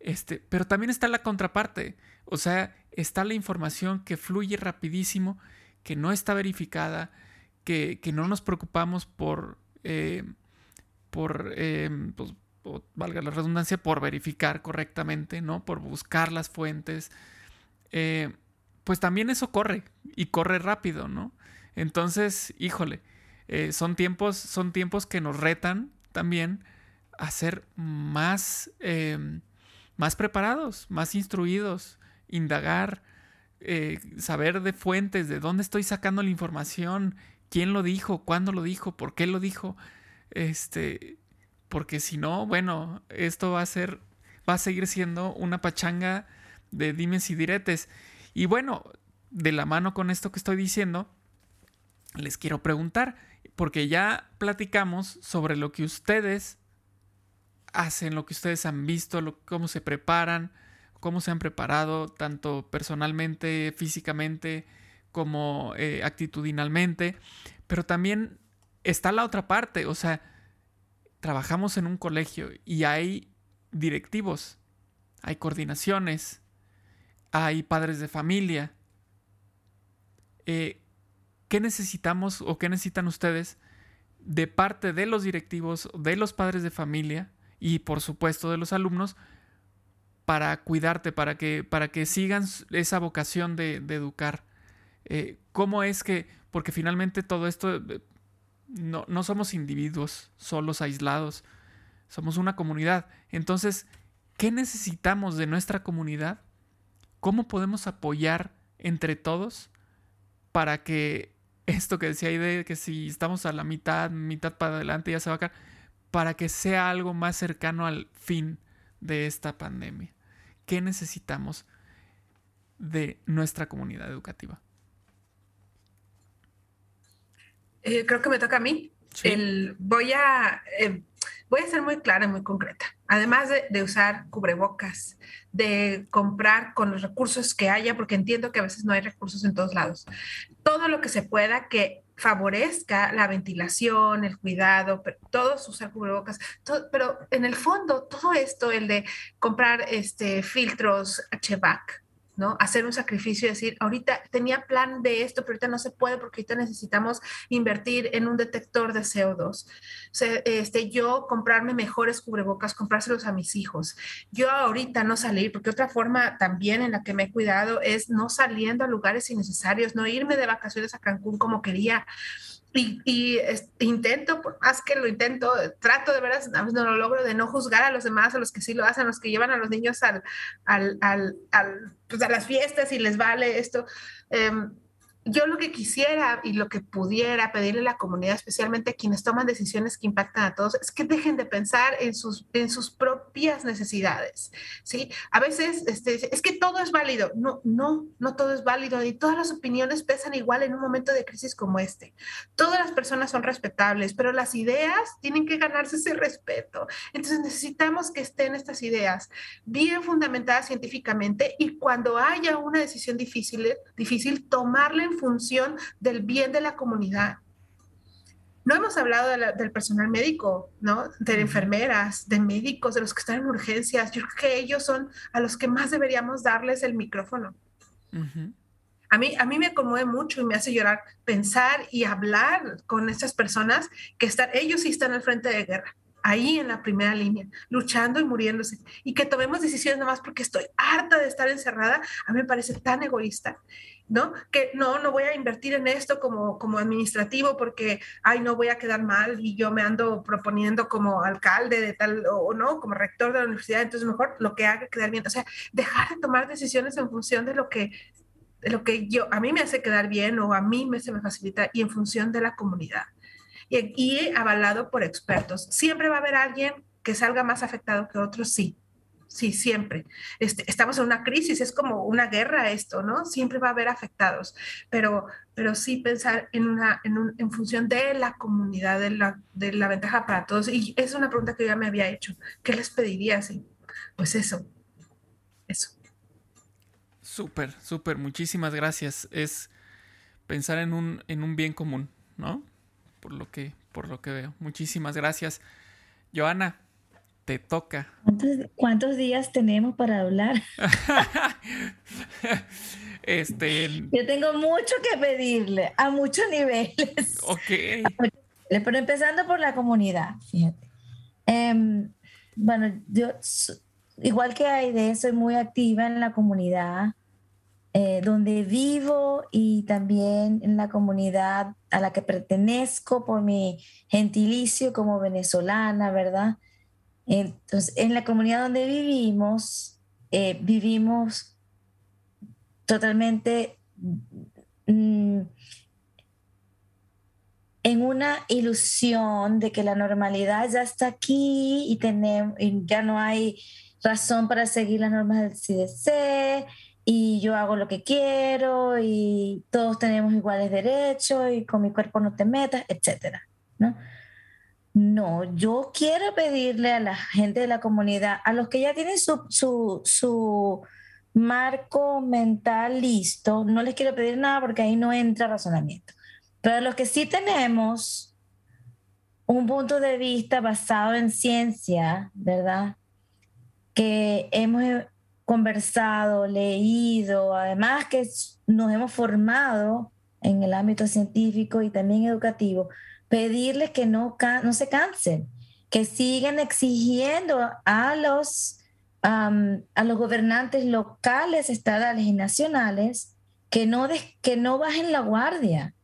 Este, pero también está la contraparte. O sea, está la información que fluye rapidísimo, que no está verificada, que, no nos preocupamos por, eh, por eh, pues, valga la redundancia, por verificar correctamente, ¿no? Por buscar las fuentes. Eh, pues también eso corre y corre rápido, ¿no? Entonces, híjole, son, tiempos, son tiempos que nos retan también a ser más, más preparados, más instruidos, indagar, eh, saber de fuentes, de dónde estoy sacando la información, quién lo dijo, cuándo lo dijo, por qué lo dijo. Este, porque si no, bueno, esto va a ser, va a seguir siendo una pachanga de dimes y diretes. Y bueno, de la mano con esto que estoy diciendo, les quiero preguntar, porque ya platicamos sobre lo que ustedes hacen, lo que ustedes han visto, cómo se preparan, cómo se han preparado tanto personalmente, físicamente, como eh, actitudinalmente, pero también está la otra parte, o sea, trabajamos en un colegio y hay directivos, hay coordinaciones, hay padres de familia. Eh, ¿Qué necesitamos o qué necesitan ustedes de parte de los directivos, de los padres de familia y por supuesto de los alumnos para cuidarte, para que, para que sigan esa vocación de, educar. Eh, ¿Cómo es que, porque finalmente todo esto, eh, no, no somos individuos solos, aislados, somos una comunidad. Entonces, ¿qué necesitamos de nuestra comunidad? ¿Cómo podemos apoyar entre todos para que esto que decía ahí de que si estamos a la mitad, mitad para adelante ya se va a caer, para que sea algo más cercano al fin de esta pandemia? ¿Qué necesitamos de nuestra comunidad educativa? Eh, creo que me toca a mí. voy, a, eh, voy a ser muy clara y muy concreta. Además de, usar cubrebocas, de comprar con los recursos que haya, porque entiendo que a veces no hay recursos en todos lados. Todo lo que se pueda que favorezca la ventilación, el cuidado, todos usar cubrebocas, pero en el fondo todo esto, el de comprar este, filtros HVAC, ¿no? Hacer un sacrificio y decir, ahorita tenía plan de esto, pero ahorita no se puede porque ahorita necesitamos invertir en un detector de CO2. este, yo comprarme mejores cubrebocas, comprárselos a mis hijos. Yo ahorita no salir, porque otra forma también en la que me he cuidado es no saliendo a lugares innecesarios, no irme de vacaciones a Cancún como quería y, intento, por más que lo intento, trato de veras, a veces no lo logro, de no juzgar a los demás, a los que sí lo hacen, a los que llevan a los niños al, al, al, pues a las fiestas y les vale esto. Em, yo lo que quisiera y lo que pudiera pedirle a la comunidad, especialmente a quienes toman decisiones que impactan a todos, es que dejen de pensar en sus, en sus propias necesidades. ¿sí? A veces este, es que todo es válido. No, no, no todo es válido y todas las opiniones pesan igual en un momento de crisis como este. Todas las personas son respetables, pero las ideas tienen que ganarse ese respeto. Entonces necesitamos que estén estas ideas bien fundamentadas científicamente y cuando haya una decisión difícil, difícil tomarla en función del bien de la comunidad. No hemos hablado del personal médico, ¿no? De enfermeras, de médicos, de los que están en urgencias. Yo creo que ellos son a los que más deberíamos darles el micrófono. A mí, a mí me conmueve mucho y me hace llorar pensar y hablar con estas personas que están, ellos sí están al frente de guerra, ahí en la primera línea, luchando y muriéndose. Y que tomemos decisiones nada más porque estoy harta de estar encerrada, a mí me parece tan egoísta. ¿no? Que no, no voy a invertir en esto como, como administrativo porque, ay, no voy a quedar mal y yo me ando proponiendo como alcalde de tal, o, no, como rector de la universidad, entonces mejor lo que haga quedar bien. O sea, dejar de tomar decisiones en función de lo que, lo que yo, a mí me hace quedar bien o a mí me, se me facilita y en función de la comunidad. Y, avalado por expertos. Siempre va a haber alguien que salga más afectado que otros, sí, sí, siempre. Este, estamos en una crisis, es como una guerra esto, ¿no? Siempre va a haber afectados, pero, pero sí pensar en, una, en, en función de la comunidad, de la, de la ventaja para todos. Y es una pregunta que ya me había hecho. ¿Qué les pediría? Sí, pues eso, eso. Súper, súper, muchísimas gracias. Es pensar en un, en un bien común, ¿no? Por lo que, por lo que veo. Muchísimas gracias. Joana, te toca. ¿Cuántos, días tenemos para hablar? este. Yo tengo mucho que pedirle a muchos niveles. Ok. Pero empezando por la comunidad, fíjate. Em, bueno, yo, igual que Aide, soy muy activa en la comunidad eh, donde vivo y también en la comunidad a la que pertenezco por mi gentilicio como venezolana, ¿verdad? Entonces, en la comunidad donde vivimos, eh, vivimos totalmente mm, en una ilusión de que la normalidad ya está aquí y, tenemos, y ya no hay razón para seguir las normas del CDC y yo hago lo que quiero y todos tenemos iguales derechos y con mi cuerpo no te metas, etcétera, ¿no? No, yo quiero pedirle a la gente de la comunidad, a los que ya tienen su, marco mental listo, no les quiero pedir nada porque ahí no entra razonamiento. Pero a los que sí tenemos un punto de vista basado en ciencia, ¿verdad? Que hemos conversado, leído, además que nos hemos formado en el ámbito científico y también educativo, pedirles que no, no se cansen, que sigan exigiendo a los, a los gobernantes locales, estatales y nacionales que no, que no bajen la guardia,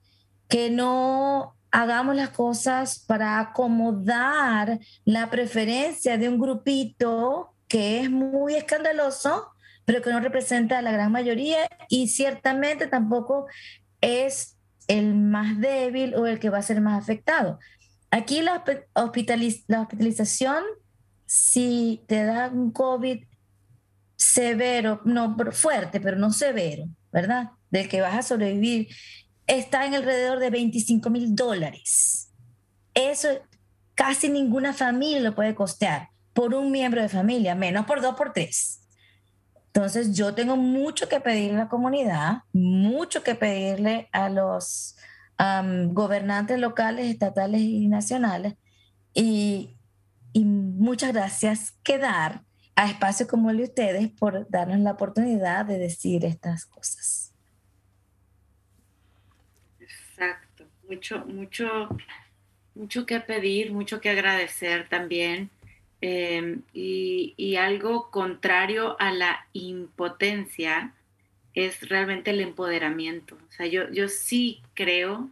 que no hagamos las cosas para acomodar la preferencia de un grupito que es muy escandaloso, pero que no representa a la gran mayoría y ciertamente tampoco es el más débil o el que va a ser más afectado. Aquí la, la hospitalización, si te da un COVID severo, no fuerte, pero no severo, ¿verdad? Del que vas a sobrevivir, está en alrededor de 25 mil dólares. Eso casi ninguna familia lo puede costear por un miembro de familia, menos por dos, por tres. Entonces yo tengo mucho que pedirle a la comunidad, mucho que pedirle a los gobernantes locales, estatales y nacionales. Y, muchas gracias que dar a espacios como el de ustedes por darnos la oportunidad de decir estas cosas. Exacto, mucho, mucho, mucho que pedir, mucho que agradecer también. Em, y, algo contrario a la impotencia es realmente el empoderamiento. O sea, yo, yo sí creo,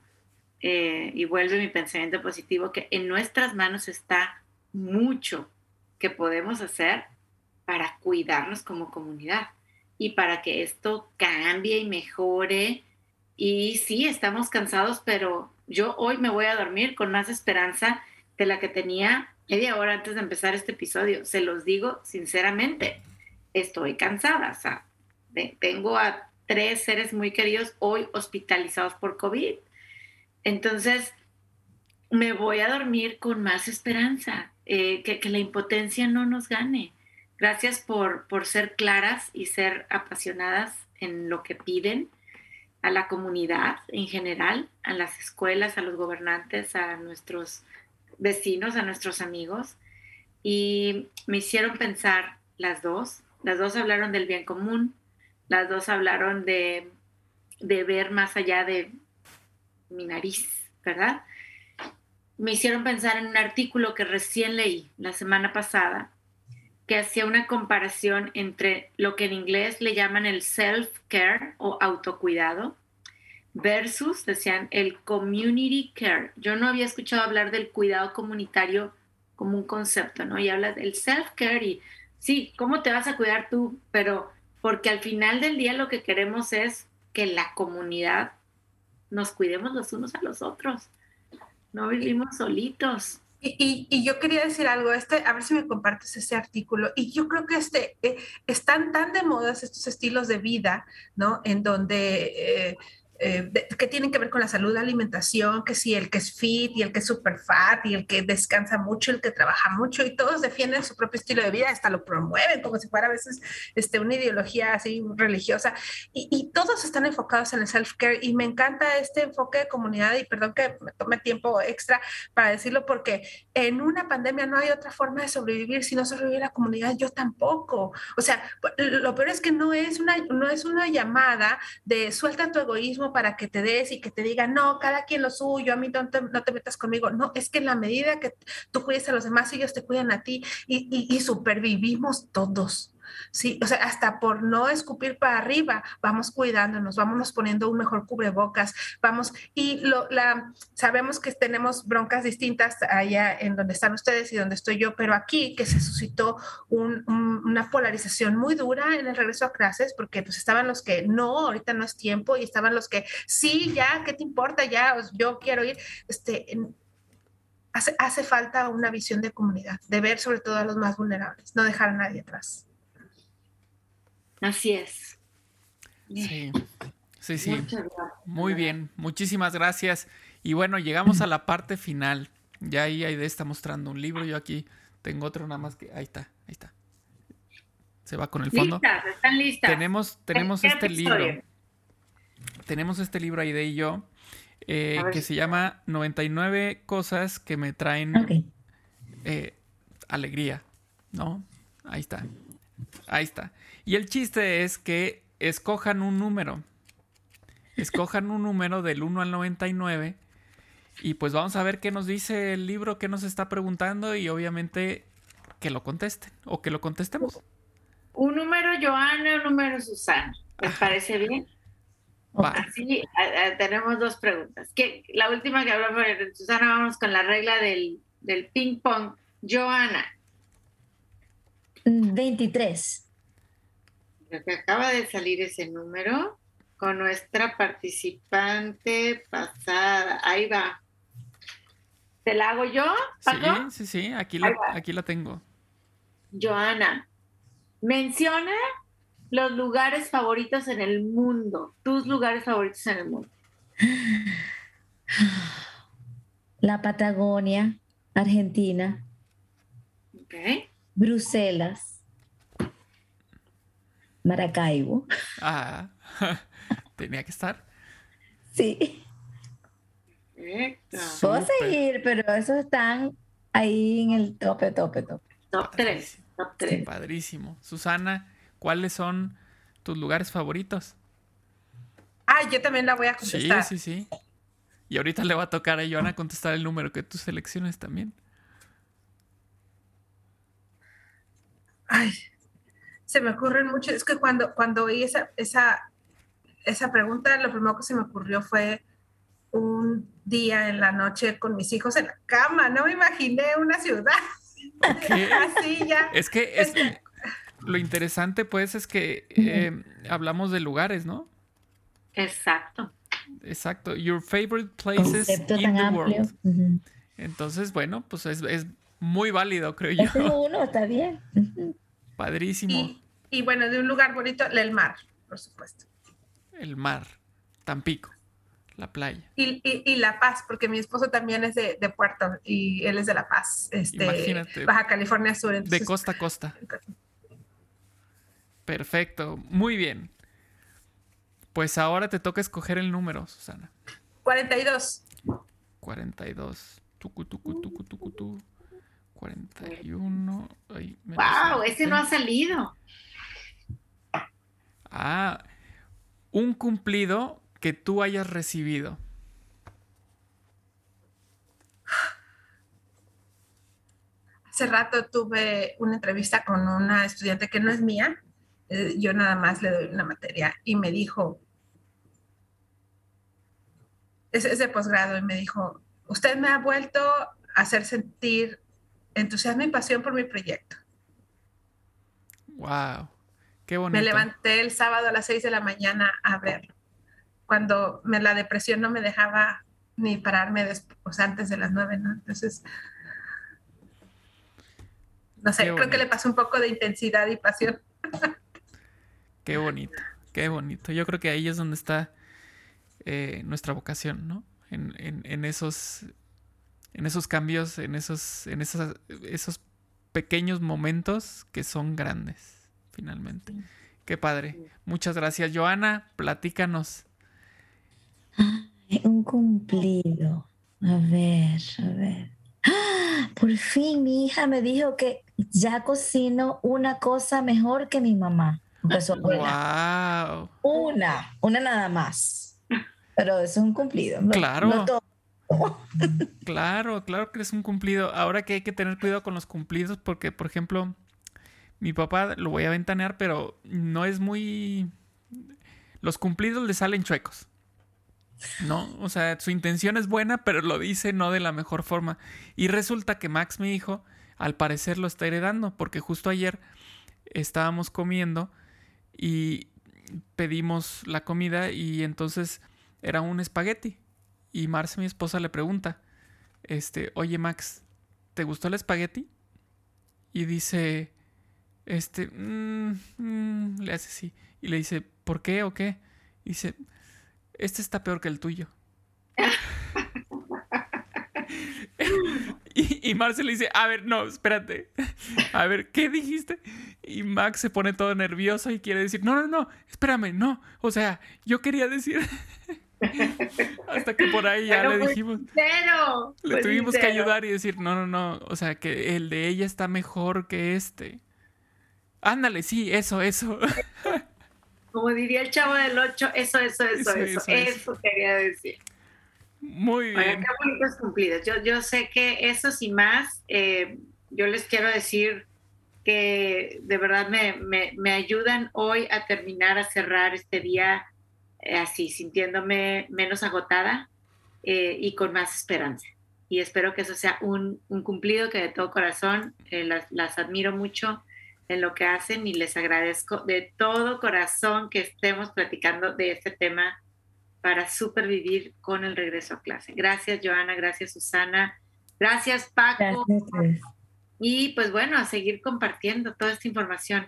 eh, y vuelve mi pensamiento positivo, que en nuestras manos está mucho que podemos hacer para cuidarnos como comunidad y para que esto cambie y mejore Y sí, estamos cansados, pero yo hoy me voy a dormir con más esperanza de la que tenía media hora antes de empezar este episodio. Se los digo sinceramente, estoy cansada. O tengo a tres seres muy queridos hoy hospitalizados por COVID. Entonces, me voy a dormir con más esperanza, eh, que, que, la impotencia no nos gane. Gracias por, por ser claras y ser apasionadas en lo que piden a la comunidad en general, a las escuelas, a los gobernantes, a nuestros vecinos, a nuestros amigos. Y me hicieron pensar las dos. Las dos hablaron del bien común, las dos hablaron de, de ver más allá de mi nariz, ¿verdad? Me hicieron pensar en un artículo que recién leí la semana pasada que hacía una comparación entre lo que en inglés le llaman el self-care o autocuidado versus, decían, el community care. Yo no había escuchado hablar del cuidado comunitario como un concepto, ¿no? Y hablas del self-care y sí, ¿cómo te vas a cuidar tú? Pero porque al final del día lo que queremos es que la comunidad nos cuidemos los unos a los otros. No vivimos solitos. Y, yo quería decir algo, este, a ver si me compartes ese artículo. Y yo creo que este, eh, están tan de moda estos estilos de vida, ¿no? En donde eh, eh, que tienen que ver con la salud, la alimentación, que si el que es fit y el que es super fat y el que descansa mucho, el que trabaja mucho y todos defienden su propio estilo de vida, hasta lo promueven como si fuera a veces este, una ideología así religiosa y, y todos están enfocados en el self-care y me encanta este enfoque de comunidad y perdón que me tome tiempo extra para decirlo porque en una pandemia no hay otra forma de sobrevivir si no sobrevive la comunidad, yo tampoco. O sea, lo peor es que no es una, no es una llamada de suelta tu egoísmo para que te des y que te digan, no, cada quien lo suyo, a mí no te, no te metas conmigo. No, es que en la medida que tú cuides a los demás, ellos te cuidan a ti y, y, y supervivimos todos. Sí, o sea, hasta por no escupir para arriba, vamos cuidándonos, vamos poniendo un mejor cubrebocas, vamos, y lo, la, sabemos que tenemos broncas distintas allá en donde están ustedes y donde estoy yo, pero aquí que se suscitó una polarización muy dura en el regreso a clases, porque pues estaban los que no, ahorita no es tiempo, y estaban los que sí, ya, ¿qué te importa? Ya, yo quiero ir, este, hace, hace falta una visión de comunidad, de ver sobre todo a los más vulnerables, no dejar a nadie atrás. Así es. Sí, sí, sí. Muy bien, muchísimas gracias. Y bueno, llegamos a la parte final. Ya ahí Aide está mostrando un libro, yo aquí tengo otro nada más que... Ahí está, ahí está. Se va con el fondo. Listas, están listas. Tenemos, tenemos este libro. Tenemos este libro Aide y yo, eh, que se llama 99 cosas que me traen eh, alegría, ¿no? Ahí está. Ahí está. Y el chiste es que escojan un número. Escojan un número del 1 al 99. Y pues vamos a ver qué nos dice el libro, qué nos está preguntando y obviamente que lo contesten o que lo contestemos. Un número Joana, un número Susana. ¿Les parece bien? Así tenemos dos preguntas. Que la última que hablamos de Susana, vamos con la regla del, del ping pong. Joana. 23 que acaba de salir ese número con nuestra participante pasada. Ahí va. ¿Te la hago yo? Sí, sí, sí, aquí la, aquí la tengo. Joana, menciona los lugares favoritos en el mundo, tus lugares favoritos en el mundo. La Patagonia, Argentina. Okay. Bruselas. Maracaibo. Ah, tenía que estar. Sí. Puedo seguir, pero esos están ahí en el tope, tope, tope. Top 3. Top 3. padrísimo. Susana, ¿cuáles son tus lugares favoritos? Ah, yo también la voy a contestar. Sí, sí, sí. Y ahorita le va a tocar a Joana contestar el número que tú selecciones también. Ay, se me ocurren mucho, es que cuando, cuando oí esa, esa, esa pregunta, lo primero que se me ocurrió fue un día en la noche con mis hijos en la cama, no me imaginé una ciudad. Así ya. Es que es, lo interesante pues es que eh, hablamos de lugares, ¿no? Exacto. Exacto. Your favorite places Concepto in the amplio. world. Ujú. Entonces, bueno, pues es, es muy válido, creo yo. Uno, está bien. Padrísimo. Y, y bueno, de un lugar bonito, el mar, por supuesto. El mar, Tampico, la playa. Y, y- y La Paz, porque mi esposo también es de, de Puerto y él es de La Paz, este, Imagínate. Baja California Sur. De entonces- costa a costa. Perfecto. Muy bien. Pues ahora te toca escoger el número, Susana. 42. 42. Tucu, tucu, tucu, tucu, tu. 41. Ay, me ¡Wow! Ese no ha salido. Ah, un cumplido que tú hayas recibido. Hace rato tuve una entrevista con una estudiante que no es mía, eh, yo nada más le doy una materia y me dijo, es, es de posgrado y me dijo, usted me ha vuelto a hacer sentir entusiasmo y pasión por mi proyecto. Wow. Qué bonito. Me levanté el sábado a las 6 de la mañana a verlo, cuando me, la depresión no me dejaba ni pararme después, antes de las 9, ¿no? Entonces, no sé, creo que le pasó un poco de intensidad y pasión. Qué bonito. Qué bonito. Yo creo que ahí es donde está eh, nuestra vocación, ¿no? En, en- en esos. En esos cambios, en esos. En esas- esos pequeños momentos que son grandes, finalmente. Qué padre. Muchas gracias, Joana. Platícanos. Ay, Un cumplido. A ver, a ver. ¡Ah! Por fin mi hija me dijo que ya cocino una cosa mejor que mi mamá. Que su abuela. ¡Wow! Una, una nada más. Pero eso es un cumplido. No- Claro. no todo. Claro, claro que es un cumplido. Ahora que hay que tener cuidado con los cumplidos porque, por ejemplo, mi papá lo voy a ventanear, pero no es muy... Los cumplidos le salen chuecos. ¿No? O sea, su intención es buena, pero lo dice no de la mejor forma. Y resulta que Max, mi hijo, al parecer lo está heredando, porque justo ayer estábamos comiendo y pedimos la comida y entonces era un espagueti. Y Marce, mi esposa, le pregunta, este, oye Max, ¿te gustó el espagueti? Y dice, este, "Mm, mm", le hace así. Y le dice, ¿por qué o qué? Y dice, este está peor que el tuyo. y, y Marce le dice, a ver, no, espérate. A ver, ¿qué dijiste? Y Max se pone todo nervioso y quiere decir, no, no, no, espérame, no. O sea, yo quería decir... Hasta que por ahí ya Pero le dijimos, Cero. le tuvimos que sincero. ayudar y decir, no, no, no, o sea, que el de ella está mejor que este. Ándale, sí, eso, eso. Como diría el chavo del 8, eso, eso, eso, Eso, eso, eso, eso, eso. quería decir. Muy bien. qué bonitos cumplidos. Yo, yo sé que esos y más, eh, yo les quiero decir que de verdad me, me- me ayudan hoy a terminar, a cerrar este día así, sintiéndome menos agotada eh, y con más esperanza. Y espero que eso sea un, un cumplido que de todo corazón eh, las, las admiro mucho en lo que hacen y les agradezco de todo corazón que estemos platicando de este tema para supervivir con el regreso a clase. Gracias, Joana, gracias, Susana, gracias, Paco. Gracias. Y pues bueno, a seguir compartiendo toda esta información.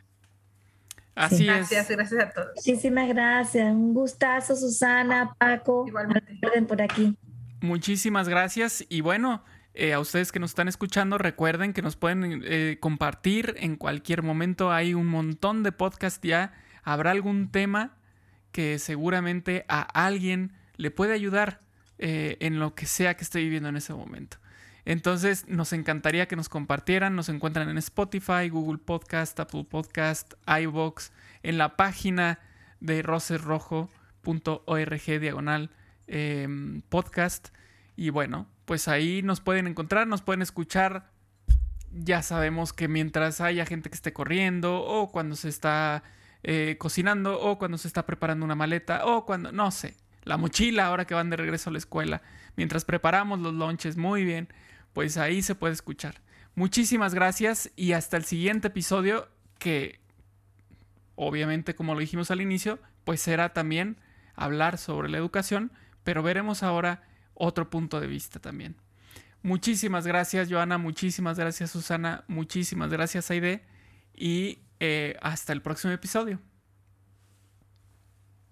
Así Gracias, es. gracias a todos. Muchísimas gracias. Un gustazo, Susana, Paco. Igualmente. Recuerden por aquí. Muchísimas gracias. Y bueno, eh, a ustedes que nos están escuchando, recuerden que nos pueden eh, compartir en cualquier momento. Hay un montón de podcasts ya. Habrá algún tema que seguramente a alguien le puede ayudar eh, en lo que sea que esté viviendo en ese momento. Entonces, nos encantaría que nos compartieran. Nos encuentran en Spotify, Google Podcast, Apple Podcast, iVoox, en la página de rosesrojo.org diagonal em, podcast. Y bueno, pues ahí nos pueden encontrar, nos pueden escuchar. Ya sabemos que mientras haya gente que esté corriendo o cuando se está eh, cocinando o cuando se está preparando una maleta o cuando, no sé, la mochila ahora que van de regreso a la escuela, mientras preparamos los lunches, muy bien, pues ahí se puede escuchar. Muchísimas gracias y hasta el siguiente episodio que obviamente como lo dijimos al inicio, pues será también hablar sobre la educación, pero veremos ahora otro punto de vista también. Muchísimas gracias, Joana. Muchísimas gracias, Susana. Muchísimas gracias, Aide. Y eh, hasta el próximo episodio.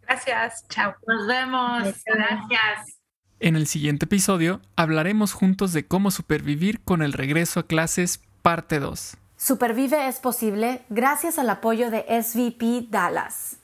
Gracias. Chao. Nos vemos. Gracias. En el siguiente episodio hablaremos juntos de cómo supervivir con el regreso a clases parte 2. Supervive es posible gracias al apoyo de SVP Dallas.